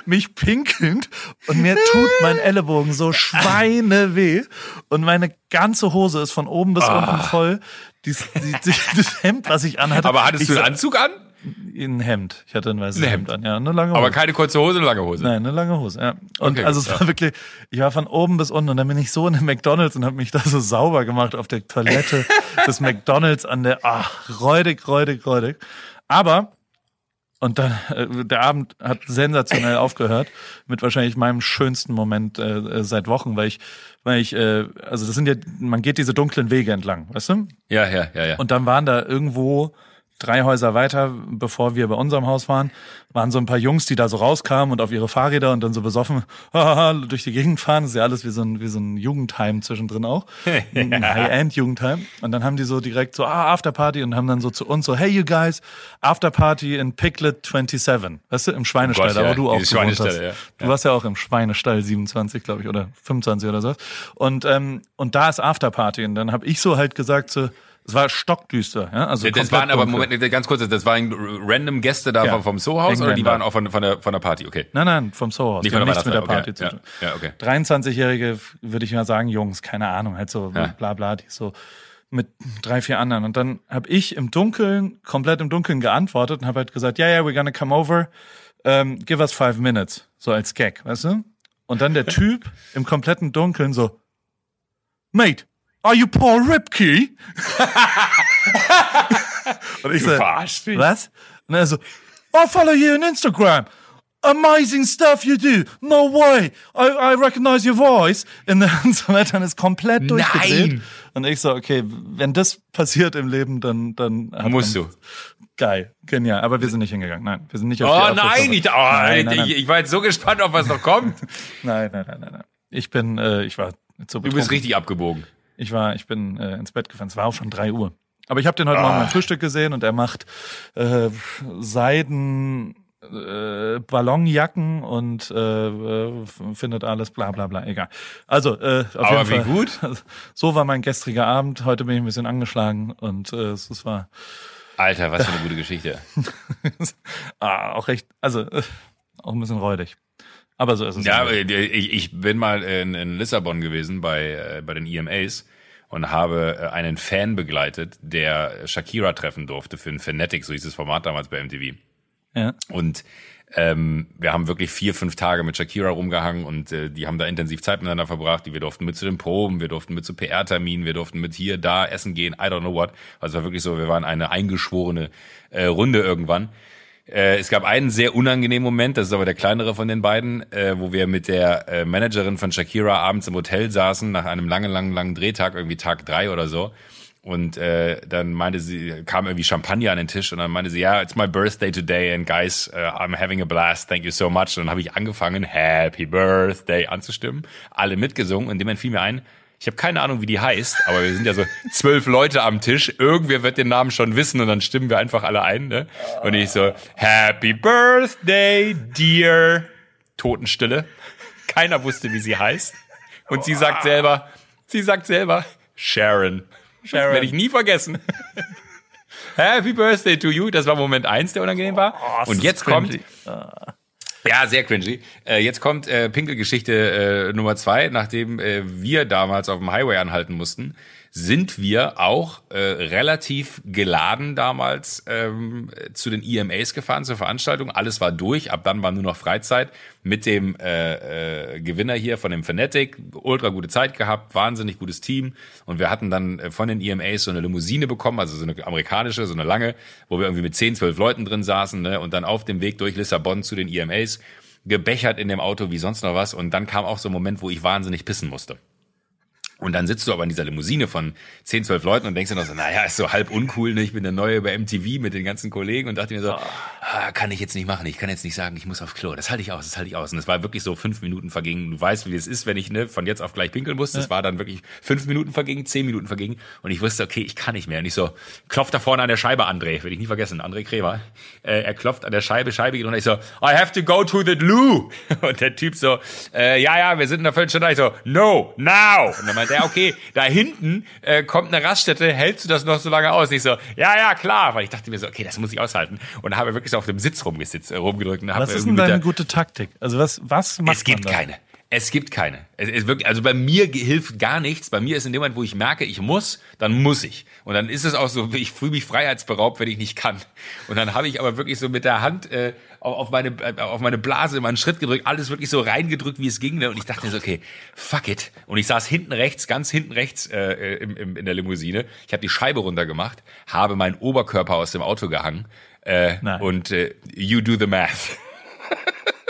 mich pinkelnd und mir tut mein Ellenbogen so schweineweh und meine ganze Hose ist von oben bis unten voll. Dies, die, die, das Hemd, was ich anhatte. Aber hattest ich du einen Anzug an? Ein Hemd. Ich hatte ein weißes Ein Hemd. Hemd. an, ja, eine lange Hose. Aber keine kurze Hose, eine lange Hose. Nein, eine lange Hose, ja. Und Okay, also gut, es ja. war wirklich, ich war von oben bis unten und dann bin ich so in den McDonalds und habe mich da so sauber gemacht auf der Toilette des *laughs* McDonalds an der, ach, räudig, räudig, räudig. Aber, und dann, äh, der Abend hat sensationell *laughs* aufgehört mit wahrscheinlich meinem schönsten Moment äh, äh, seit Wochen, weil ich, weil ich, äh, also das sind ja, man geht diese dunklen Wege entlang, weißt du? Ja, ja, ja, ja. Und dann waren da irgendwo drei Häuser weiter, bevor wir bei unserem Haus waren, waren so ein paar Jungs, die da so rauskamen und auf ihre Fahrräder und dann so besoffen *laughs* durch die Gegend fahren. Das ist ja alles wie so ein, wie so ein Jugendheim zwischendrin auch. *laughs* Ein High-End-Jugendheim. Und dann haben die so direkt so, ah, Afterparty und haben dann so zu uns so, hey you guys, Afterparty in Piglet 27. Weißt du, im Schweinestall, Oh Gott, da wo ja, du auch gewohnt hast. Ja. Du warst ja auch im Schweinestall 27, glaube ich, oder 25 oder so. Und, ähm, und da ist Afterparty. Und dann habe ich so halt gesagt so, es war stockdüster, ja. Also das waren aber, dunkel. Moment, ganz kurz, das waren random Gäste da Ja. vom, vom Soho-Haus oder die waren auch von, von, der, von der Party? Okay. Nein, nein, vom. Nicht von haben der nichts mit der Party Weihnachtsfeier, zu tun. okay. Ja, ja, okay. 23-Jährige, würde ich mal sagen, Jungs, keine Ahnung, halt so Ja. bla bla, die so mit drei, vier anderen. Und dann habe ich im Dunkeln, komplett im Dunkeln geantwortet und habe halt gesagt, ja, yeah, ja, yeah, we're gonna come over, um, give us five minutes, so als Gag, weißt du? Und dann der *laughs* Typ im kompletten Dunkeln so, Mate, are you Paul Ripke? *laughs* und ich Du so, verarscht mich. was? Und er so, I follow you on Instagram. Amazing stuff you do. No way. I, I recognize your voice. *laughs* Und dann, so weiter, ist komplett durchgedreht. Nein. Und ich so, okay, wenn das passiert im Leben, dann, dann Musst du. Geil, genial. Aber wir sind nicht hingegangen. Nein, wir sind nicht auf Oh die nein, ich, oh, nein, nein, nein, Ich, war jetzt so gespannt, auf was noch kommt. *laughs* nein, nein, nein, nein, nein. Ich bin, äh, ich war zu Du bist betrunken. richtig abgebogen. Ich war, ich bin äh, ins Bett gefahren. Es war auch schon drei Uhr. Aber ich habe den heute Morgen beim Frühstück gesehen und er macht äh, Seiden äh, Ballonjacken und äh, äh, findet alles bla bla bla, egal. Also, äh, auf Aber jeden wie Fall. gut. So war mein gestriger Abend. Heute bin ich ein bisschen angeschlagen und äh, es es war Alter, was für eine gute Geschichte. *laughs* ah, auch recht, also äh, auch ein bisschen räudig. Aber so ist es. Ja, ich, ich bin mal in, in Lissabon gewesen bei, äh, bei den EMAs und habe äh, einen Fan begleitet, der Shakira treffen durfte für ein Fanatic, so hieß das Format damals bei MTV. ja. Und ähm, wir haben wirklich vier, fünf Tage mit Shakira rumgehangen und äh, die haben da intensiv Zeit miteinander verbracht. Wir durften mit zu den Proben, wir durften mit zu PR-Terminen, wir durften mit hier, da essen gehen, I don't know what. Also es war wirklich so, wir waren eine eingeschworene äh, Runde irgendwann. Äh, es gab einen sehr unangenehmen Moment, das ist aber der kleinere von den beiden, äh, wo wir mit der äh, Managerin von Shakira abends im Hotel saßen, nach einem langen, langen, langen Drehtag, irgendwie Tag drei oder so. Und äh, dann meinte sie, kam irgendwie Champagner an den Tisch und dann meinte sie, ja, it's my birthday today and guys, uh, I'm having a blast, thank you so much. Und dann habe ich angefangen, Happy Birthday anzustimmen, alle mitgesungen und dem fiel mir ein, ich habe keine Ahnung, wie die heißt, aber wir sind ja so zwölf Leute am Tisch. Irgendwer wird den Namen schon wissen und dann stimmen wir einfach alle ein. Ne? Und ich so, Happy Birthday, dear. Totenstille. Keiner wusste, wie sie heißt. Und sie sagt selber, sie sagt selber, Sharon. Sharon. Werde ich nie vergessen. Happy Birthday to you. Das war Moment eins, der unangenehm war. Oh, und jetzt kommt, cringy. *laughs* ja, sehr cringy. Äh, jetzt kommt äh, Pinkelgeschichte äh, Nummer zwei. Nachdem äh, wir damals auf dem Highway anhalten mussten, sind wir auch äh, relativ geladen damals ähm, zu den EMAs gefahren zur Veranstaltung. Alles war durch, ab dann war nur noch Freizeit mit dem äh, äh, Gewinner hier von dem Fanatic. Ultra gute Zeit gehabt, wahnsinnig gutes Team. Und wir hatten dann äh, von den EMAs so eine Limousine bekommen, also so eine amerikanische, so eine lange, wo wir irgendwie mit 10, 12 Leuten drin saßen ne? und dann auf dem Weg durch Lissabon zu den EMAs gebechert in dem Auto wie sonst noch was. Und dann kam auch so ein Moment, wo ich wahnsinnig pissen musste. Und dann sitzt du aber in dieser Limousine von 10, 12 Leuten und denkst dir noch so, naja, ist so halb uncool, ne? ich bin der Neue bei MTV mit den ganzen Kollegen und dachte mir so, ah, kann ich jetzt nicht machen, ich kann jetzt nicht sagen, ich muss auf Klo, das halte ich aus, das halte ich aus. Und es war wirklich so fünf Minuten vergingen, du weißt, wie es ist, wenn ich ne, von jetzt auf gleich pinkeln muss, das war dann wirklich fünf Minuten vergingen, zehn Minuten vergingen und ich wusste, okay, ich kann nicht mehr. Und ich so, klopft da vorne an der Scheibe, André, werde ich nie vergessen, André Kremer, äh, er klopft an der Scheibe, Scheibe geht und ich so, I have to go to the loo. *laughs* Und der Typ so, äh, ja, ja, wir sind in der Viertelstunde. Ich so, no, now. Und dann meinte er, okay, da hinten äh, kommt eine Raststätte, hältst du das noch so lange aus? Ich so, ja, ja, klar. Weil ich dachte mir so, okay, das muss ich aushalten. Und dann habe wirklich so auf dem Sitz rumgesitzt, äh, rumgedrückt. Und Was ist denn deine gute Taktik? Also was, was macht es gibt man da? keine. Es gibt keine. Es ist wirklich, also bei mir hilft gar nichts. Bei mir ist in dem Moment, wo ich merke, ich muss, dann muss ich. Und dann ist es auch so, ich fühle mich freiheitsberaubt, wenn ich nicht kann. Und dann habe ich aber wirklich so mit der Hand äh, auf meine äh, auf meine Blase immer einen Schritt gedrückt, alles wirklich so reingedrückt, wie es ging. Ne? Und ich dachte mir so, okay, fuck it. Und ich saß hinten rechts, ganz hinten rechts äh, im, im, in der Limousine. Ich habe die Scheibe runtergemacht, habe meinen Oberkörper aus dem Auto gehangen äh, Nein. und äh, you do the math. *laughs*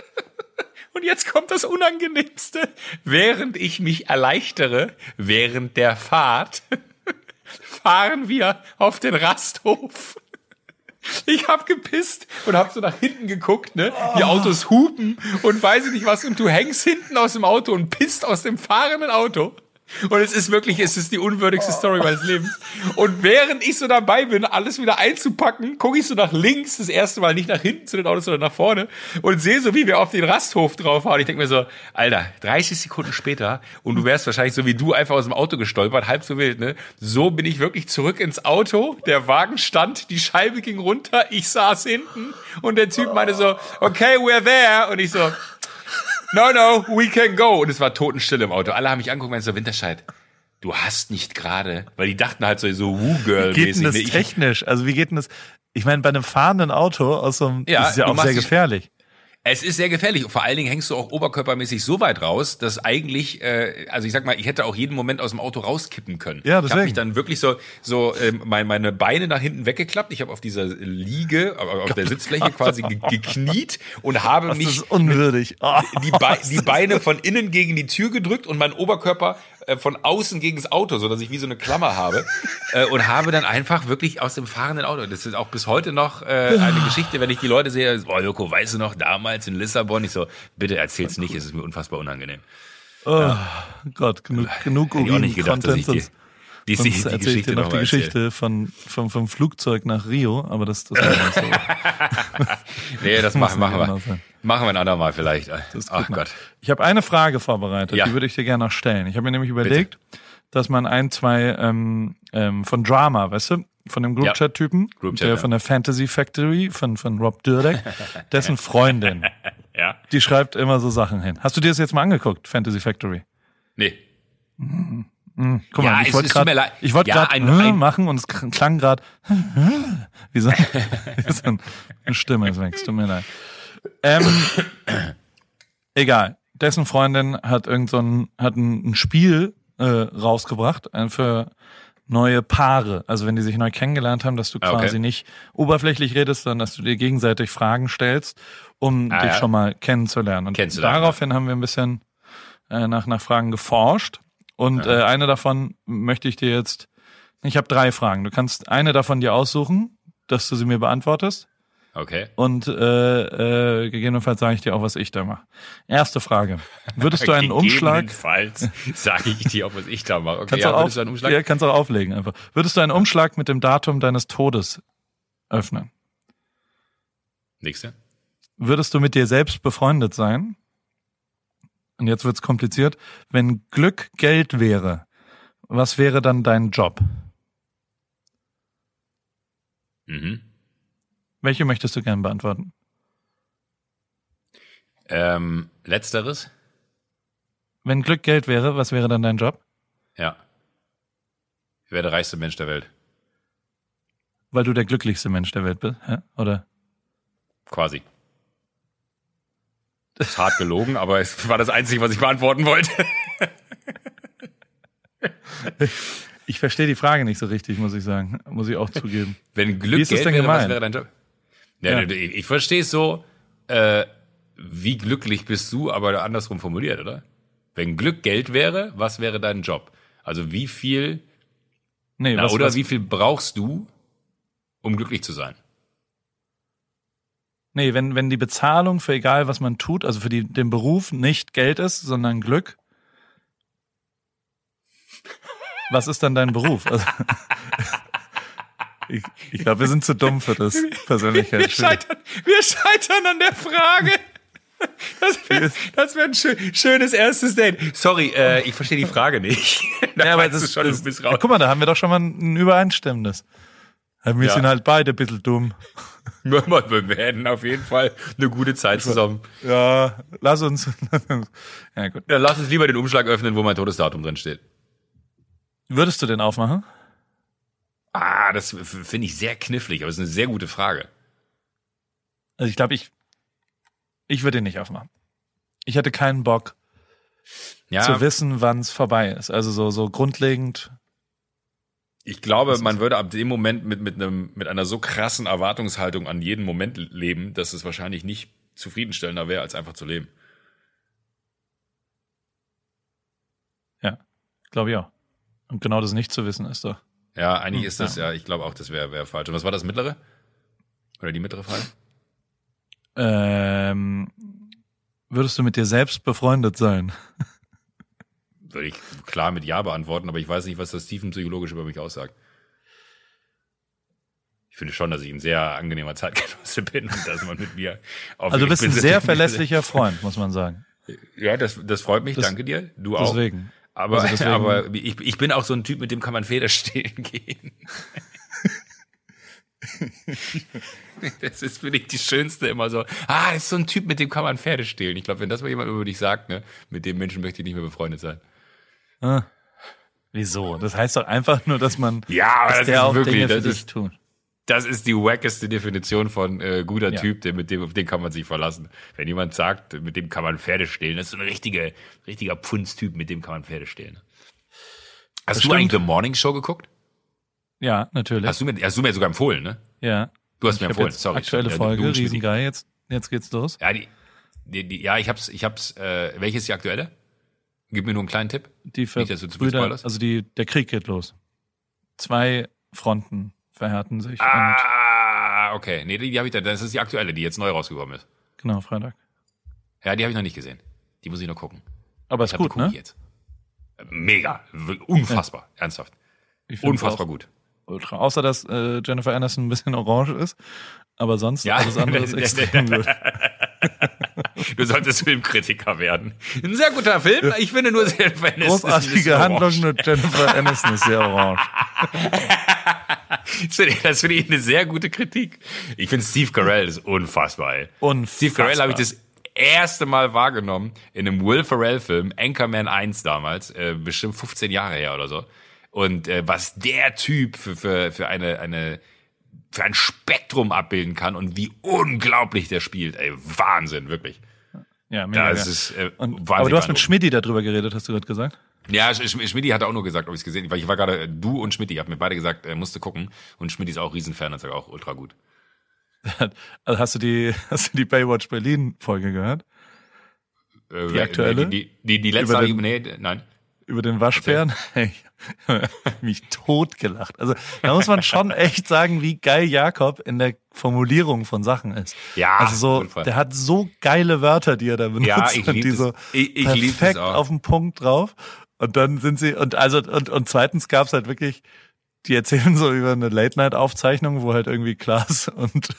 Und jetzt kommt das Unangenehmste. Während ich mich erleichtere, während der Fahrt, *laughs* fahren wir auf den Rasthof. Ich hab gepisst und hab so nach hinten geguckt, ne? Die Autos hupen und weiß ich nicht was und du hängst hinten aus dem Auto und pisst aus dem fahrenden Auto. Und es ist wirklich, es ist die unwürdigste Story meines Lebens. Und während ich so dabei bin, alles wieder einzupacken, gucke ich so nach links, das erste Mal nicht nach hinten zu den Autos, sondern nach vorne und sehe so, wie wir auf den Rasthof drauf fahren. Ich denke mir so, Alter, 30 Sekunden später und du wärst wahrscheinlich so wie du einfach aus dem Auto gestolpert, halb so wild, ne? So bin ich wirklich zurück ins Auto, der Wagen stand, die Scheibe ging runter, ich saß hinten und der Typ meinte so, okay, we're there. Und ich so, no, no, we can go. Und es war totenstill im Auto. Alle haben mich angeguckt und meinten so, Winterscheid, du hast nicht gerade, weil die dachten halt so, so Wie geht denn das ne? Ich- technisch? Also wie geht denn das? Ich meine, bei einem fahrenden Auto aus so einem, Ja, das ist ja auch machst sehr gefährlich. Es ist sehr gefährlich. Vor allen Dingen hängst du auch oberkörpermäßig so weit raus, dass eigentlich, äh, also ich sag mal, ich hätte auch jeden Moment aus dem Auto rauskippen können. Ja, Ich habe deswegen. mich dann wirklich so, so ähm, mein, meine Beine nach hinten weggeklappt. Ich habe auf dieser Liege, äh, auf der Sitzfläche quasi ge gekniet und habe Das mich ist unwürdig. *laughs* Oh. die, Be die Beine von innen gegen die Tür gedrückt und mein Oberkörper äh, von außen gegen das Auto, so dass ich wie so eine Klammer habe *laughs* äh, und habe dann einfach wirklich aus dem fahrenden Auto. Das ist auch bis heute noch äh, eine Geschichte, wenn ich die Leute sehe. Oh Joko, weißt du noch damals in Lissabon? Ich so, bitte erzähl's nicht, es ist mir unfassbar unangenehm. Oh Gott, genug, genug Hätte ich auch nicht gedacht, dass ich die, sonst, die, die, erzähle ich Geschichte dir noch die mal erzählen. Geschichte von, vom, vom Flugzeug nach Rio, aber das, das war nicht so. *laughs* Nee, das machen, machen genau wir. sein. Machen wir ein andermal vielleicht. Ach gut, Gott. Ich habe eine Frage vorbereitet, Ja. die würde ich dir gerne noch stellen. Ich habe mir nämlich überlegt, dass man ein, zwei ähm, ähm, von Drama, weißt du, von dem Ja. Groupchat-Typen, Groupchat, der ja. von der Fantasy Factory, von, von Rob Dyrdek, *laughs* dessen Freundin, Ja? die schreibt immer so Sachen hin. Hast du dir das jetzt mal angeguckt, Fantasy Factory? Nee. Guck Ja, mal, ich wollte gerade ich wollte Ja, gerade äh, machen und es klang gerade *laughs* wie so, *laughs* wie so eine Stimme ist weg. Es tut mir leid. Ähm, *coughs* egal. Dessen Freundin hat irgend so ein hat ein, ein Spiel äh, rausgebracht äh, für neue Paare. Also wenn die sich neu kennengelernt haben, dass du Ah, okay. quasi nicht oberflächlich redest, sondern dass du dir gegenseitig Fragen stellst, um Ah, dich ja. schon mal kennenzulernen. Und Kennenzulernen, daraufhin haben wir ein bisschen äh, nach, nach Fragen geforscht. Und äh, eine davon möchte ich dir jetzt. Ich habe drei Fragen. Du kannst eine davon dir aussuchen, dass du sie mir beantwortest. Okay. Und äh, äh, gegebenenfalls sage ich dir auch, was ich da mache. Erste Frage. Würdest du einen Umschlag. Gegebenenfalls sage ich dir, auch, was ich da mache. Okay, Kannst, ja, auch auf, du einen Umschlag? ja, kannst auch auflegen einfach. Würdest du einen Umschlag mit dem Datum deines Todes öffnen? Nächste. Würdest du mit dir selbst befreundet sein? Und jetzt wird's kompliziert. Wenn Glück Geld wäre, was wäre dann dein Job? Mhm. Welche möchtest du gerne beantworten? Ähm, letzteres? Wenn Glück Geld wäre, was wäre dann dein Job? Ja. Ich wäre der reichste Mensch der Welt. Weil du der glücklichste Mensch der Welt bist, hä? oder? Quasi. Das ist hart gelogen, aber es war das Einzige, was ich beantworten wollte. Ich verstehe die Frage nicht so richtig, muss ich sagen. Muss ich auch zugeben. Wenn Glück Wie ist das Geld denn wäre, was wäre dein Job? Ja, Ja. Ich, ich verstehe es so, äh, wie glücklich bist du, aber andersrum formuliert, oder? Wenn Glück Geld wäre, was wäre dein Job? Also wie viel, Nee, na, was, oder was, wie viel brauchst du, um glücklich zu sein? Nee wenn, wenn die Bezahlung für egal, was man tut, also für die, den Beruf nicht Geld ist, sondern Glück, was ist dann dein Beruf? Also, *laughs* ich ich glaube, wir sind zu dumm für das Persönlichkeit. wir scheitern an der Frage. Das wäre wär ein schön, schönes erstes Date. Sorry, äh, ich verstehe die Frage nicht. *laughs* da Ja, aber das, schon, das, ja, guck mal, da haben wir doch schon mal ein übereinstimmendes. Wir Ja. sind halt beide ein bisschen dumm. *laughs* Wir werden auf jeden Fall eine gute Zeit zusammen. Ja, lass uns. *laughs* ja, gut. Ja, lass uns lieber den Umschlag öffnen, wo mein Todesdatum drin steht. Würdest du den aufmachen? Ah, das finde ich sehr knifflig, aber es ist eine sehr gute Frage. Also ich glaube, ich, ich würde ihn nicht aufmachen. Ich hätte keinen Bock Ja, zu wissen, wann es vorbei ist. Also so, so grundlegend. Ich glaube, man würde ab dem Moment mit, mit, einem, mit einer so krassen Erwartungshaltung an jeden Moment leben, dass es wahrscheinlich nicht zufriedenstellender wäre, als einfach zu leben. Ja, glaube ich auch. Und genau das nicht zu wissen ist doch. Ja, eigentlich Hm, ist das, ja, ich glaube auch, das wäre wär falsch. Und was war das mittlere? Oder die mittlere Frage? Ähm, würdest du mit dir selbst befreundet sein? *laughs* Würde ich klar mit Ja beantworten, aber ich weiß nicht, was das tiefenpsychologisch über mich aussagt. Ich finde schon, dass ich ein sehr angenehmer Zeitgenosse bin und dass man mit mir *laughs* auf Also du bist ich ein sehr verlässlicher Freund, muss man sagen. Ja, das, das freut mich, Das- danke dir. Du auch. Deswegen. Aber, Also deswegen- aber ich, ich bin auch so ein Typ, mit dem kann man Feder stehlen gehen. *laughs* Das ist für dich die schönste immer so. Ah, das ist so ein Typ, mit dem kann man Pferde stehlen. Ich glaube, wenn das mal jemand über dich sagt, ne, mit dem Menschen möchte ich nicht mehr befreundet sein. Ah. Wieso? Das heißt doch einfach nur, dass man, Ja, aber dass das der ist auch wirklich, Dinge für das dich ist, tut. Das ist die wackeste Definition von äh, guter Ja. Typ, den, mit dem, auf den kann man sich verlassen. Wenn jemand sagt, mit dem kann man Pferde stehlen, das ist so ein richtiger, richtiger Pfundstyp, mit dem kann man Pferde stehlen. Hast Das du stimmt. eigentlich The Morning Show geguckt? Ja, natürlich. Hast du mir, hast du mir sogar empfohlen, ne? ja. Du hast Ich mir empfohlen, sorry. aktuelle Ja, Folge, Schmidti. riesengeil. Jetzt, jetzt geht's los. Ja, die, die, die, ja, ich hab's, ich hab's, äh, welches ist die aktuelle? Gib mir nur einen kleinen Tipp. Die Nicht, dass du zu Brüder, spoilerst. also die, der Krieg geht los. Zwei Fronten verhärten sich und Ah, okay. Nee, die, die habe ich da. Das ist die aktuelle, die jetzt neu rausgekommen ist. genau, Freitag. Ja, die habe ich noch nicht gesehen. Die muss ich noch gucken. Aber Ich ist gut, ne? jetzt. Mega. Unfassbar. Ernsthaft. Ich find's Unfassbar gut. Ultra. Außer, dass äh, Jennifer Aniston ein bisschen orange ist. Aber sonst Ja. alles andere ist *laughs* extrem gut. *laughs* Du solltest Filmkritiker werden. Ein sehr guter Film. Ich finde nur sehr wenn es ist Großartige Handlung, nur Jennifer Aniston ist sehr orange. *laughs* Das finde ich- eine sehr gute Kritik. Ich finde Steve Carell ist unfassbar, ey. Unfassbar. Steve Carell habe ich das erste Mal wahrgenommen in einem Will Ferrell Film, Anchorman 1 damals, äh, bestimmt 15 Jahre her oder so. Und äh, was der Typ für, für, für eine, eine für ein Spektrum abbilden kann und wie unglaublich der spielt, ey, Wahnsinn, wirklich. Ja, mega. Das ist äh, und, aber du hast mit. Schmidti darüber geredet, hast du gerade gesagt? Ja, Sch Sch Schmidti hat auch nur gesagt, ob ich es gesehen habe, weil ich war gerade, äh, du und Schmidti, habt mir beide gesagt, er musste gucken und Schmidti ist auch Riesenfan, hat auch ultra gut. *laughs* Also hast du die, *laughs* hast du die Baywatch Berlin Folge gehört? Äh, Die aktuelle? Die, die, die letzte, Über ich, den- nee, nein. Über den Waschbären? Hey, *laughs* *laughs* mich totgelacht. Also da muss man schon echt sagen, wie geil Jakob in der Formulierung von Sachen ist. Ja, also so, Unfall. der hat so geile Wörter, die er da benutzt Ja, ich und lieb die das. so Ich- ich perfekt auf den Punkt drauf. Und dann sind sie und also und und zweitens gab's halt wirklich die erzählen so über eine Late-Night-Aufzeichnung, wo halt irgendwie Klaas *laughs* und,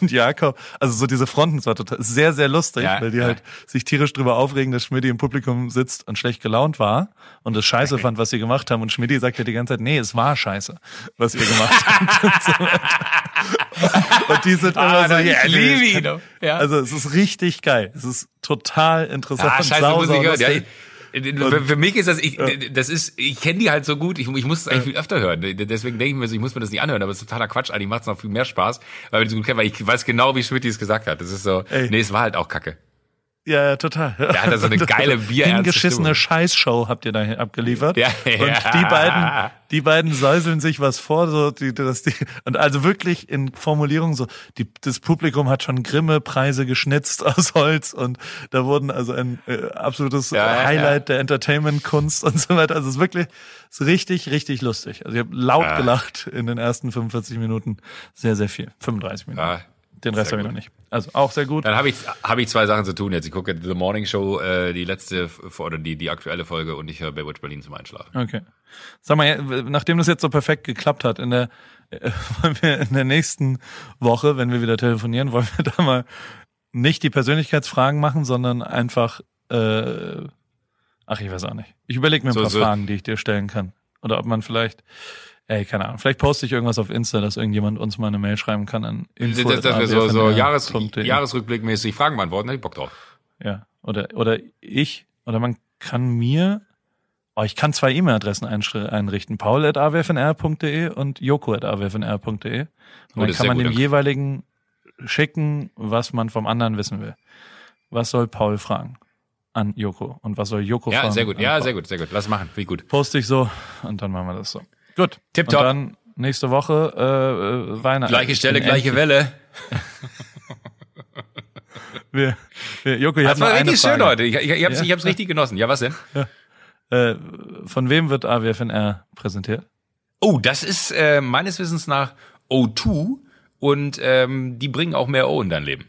und Jakob, also so diese Fronten, das war total, sehr, sehr lustig, Ja, weil die ja. halt sich tierisch drüber aufregen, dass Schmidti im Publikum sitzt und schlecht gelaunt war und es scheiße fand, was sie gemacht haben. Und Schmidti sagt ja die ganze Zeit, nee, es war scheiße, was ihr gemacht *laughs* habt. und, so und die sind immer Ah, so, ich ja, nee, kann- Ja. Also es ist richtig geil. Es ist total interessant. Ah, scheiße, sau, sau ich. Ja, ich- für, mich ist das, ich, das ist, ich kenne die halt so gut, ich, ich muss es eigentlich viel öfter hören. Deswegen denke ich mir so, ich muss mir das nicht anhören, aber es ist totaler Quatsch. Eigentlich macht es noch viel mehr Spaß, weil wir die so gut kennen, weil ich weiß genau, wie Schmidt es gesagt hat. Das ist so, Ey. nee, es war halt auch Kacke. Ja, ja, total. Der hat da so eine *laughs* geile bierernste Hingeschissene. Scheißshow habt ihr da abgeliefert. Ja, und ja. die beiden, die beiden säuseln sich was vor, so die, das, die, und also wirklich in Formulierung so, die, das Publikum hat schon Grimme-Preise geschnitzt aus Holz und da wurden also ein äh, absolutes Ja, ja, Highlight der Entertainment-Kunst und so weiter. Also es ist wirklich, es ist richtig, richtig lustig. Also ich habe laut Ja. gelacht in den ersten 45 Minuten. Sehr, sehr viel. 35 Minuten. Ja, den Rest habe ich noch nicht. Also auch sehr gut. Dann habe ich, habe ich zwei Sachen zu tun jetzt. Ich gucke The Morning Show, äh, die letzte oder die, die aktuelle Folge und ich höre Baywatch Berlin zum Einschlafen. Okay. Sag mal, nachdem das jetzt so perfekt geklappt hat, in der, äh, *laughs* wollen wir in der nächsten Woche, wenn wir wieder telefonieren, wollen wir da mal nicht die Persönlichkeitsfragen machen, sondern einfach, äh, ach, ich weiß auch nicht. Ich überlege mir ein So- paar so- Fragen, die ich dir stellen kann. Oder ob man vielleicht, ey, keine Ahnung, vielleicht poste ich irgendwas auf Insta, dass irgendjemand uns mal eine Mail schreiben kann an Das, das, das wir so, so Jahres. Jahresrückblickmäßig Fragen beantworten, hätte ich Bock drauf. Ja, oder, oder ich, oder man kann mir, oh, ich kann zwei E-Mail-Adressen einrichten, paul.awfnr.de und joko.awfnr.de. Und Oh, dann kann man dem jeweiligen schicken, was man vom anderen wissen will. Was soll Paul fragen an Joko? Und was soll Joko fragen? Ja, sehr gut. Ja, Paul? sehr gut, sehr gut. Lass machen. Wie gut. Poste ich so und dann machen wir das so. Gut. Tipptopp. Und dann nächste Woche äh, äh, Weihnachten. Gleiche Stelle, gleiche Welle. *laughs* Wir, wir, Joko, ich Das habe war richtig schön heute. Ich, ich, ich hab's, Ja. ich hab's richtig genossen. Ja, was denn? Äh, von wem wird AWFNR präsentiert? Oh, das ist äh, meines Wissens nach O2 und ähm, die bringen auch mehr O in dein Leben.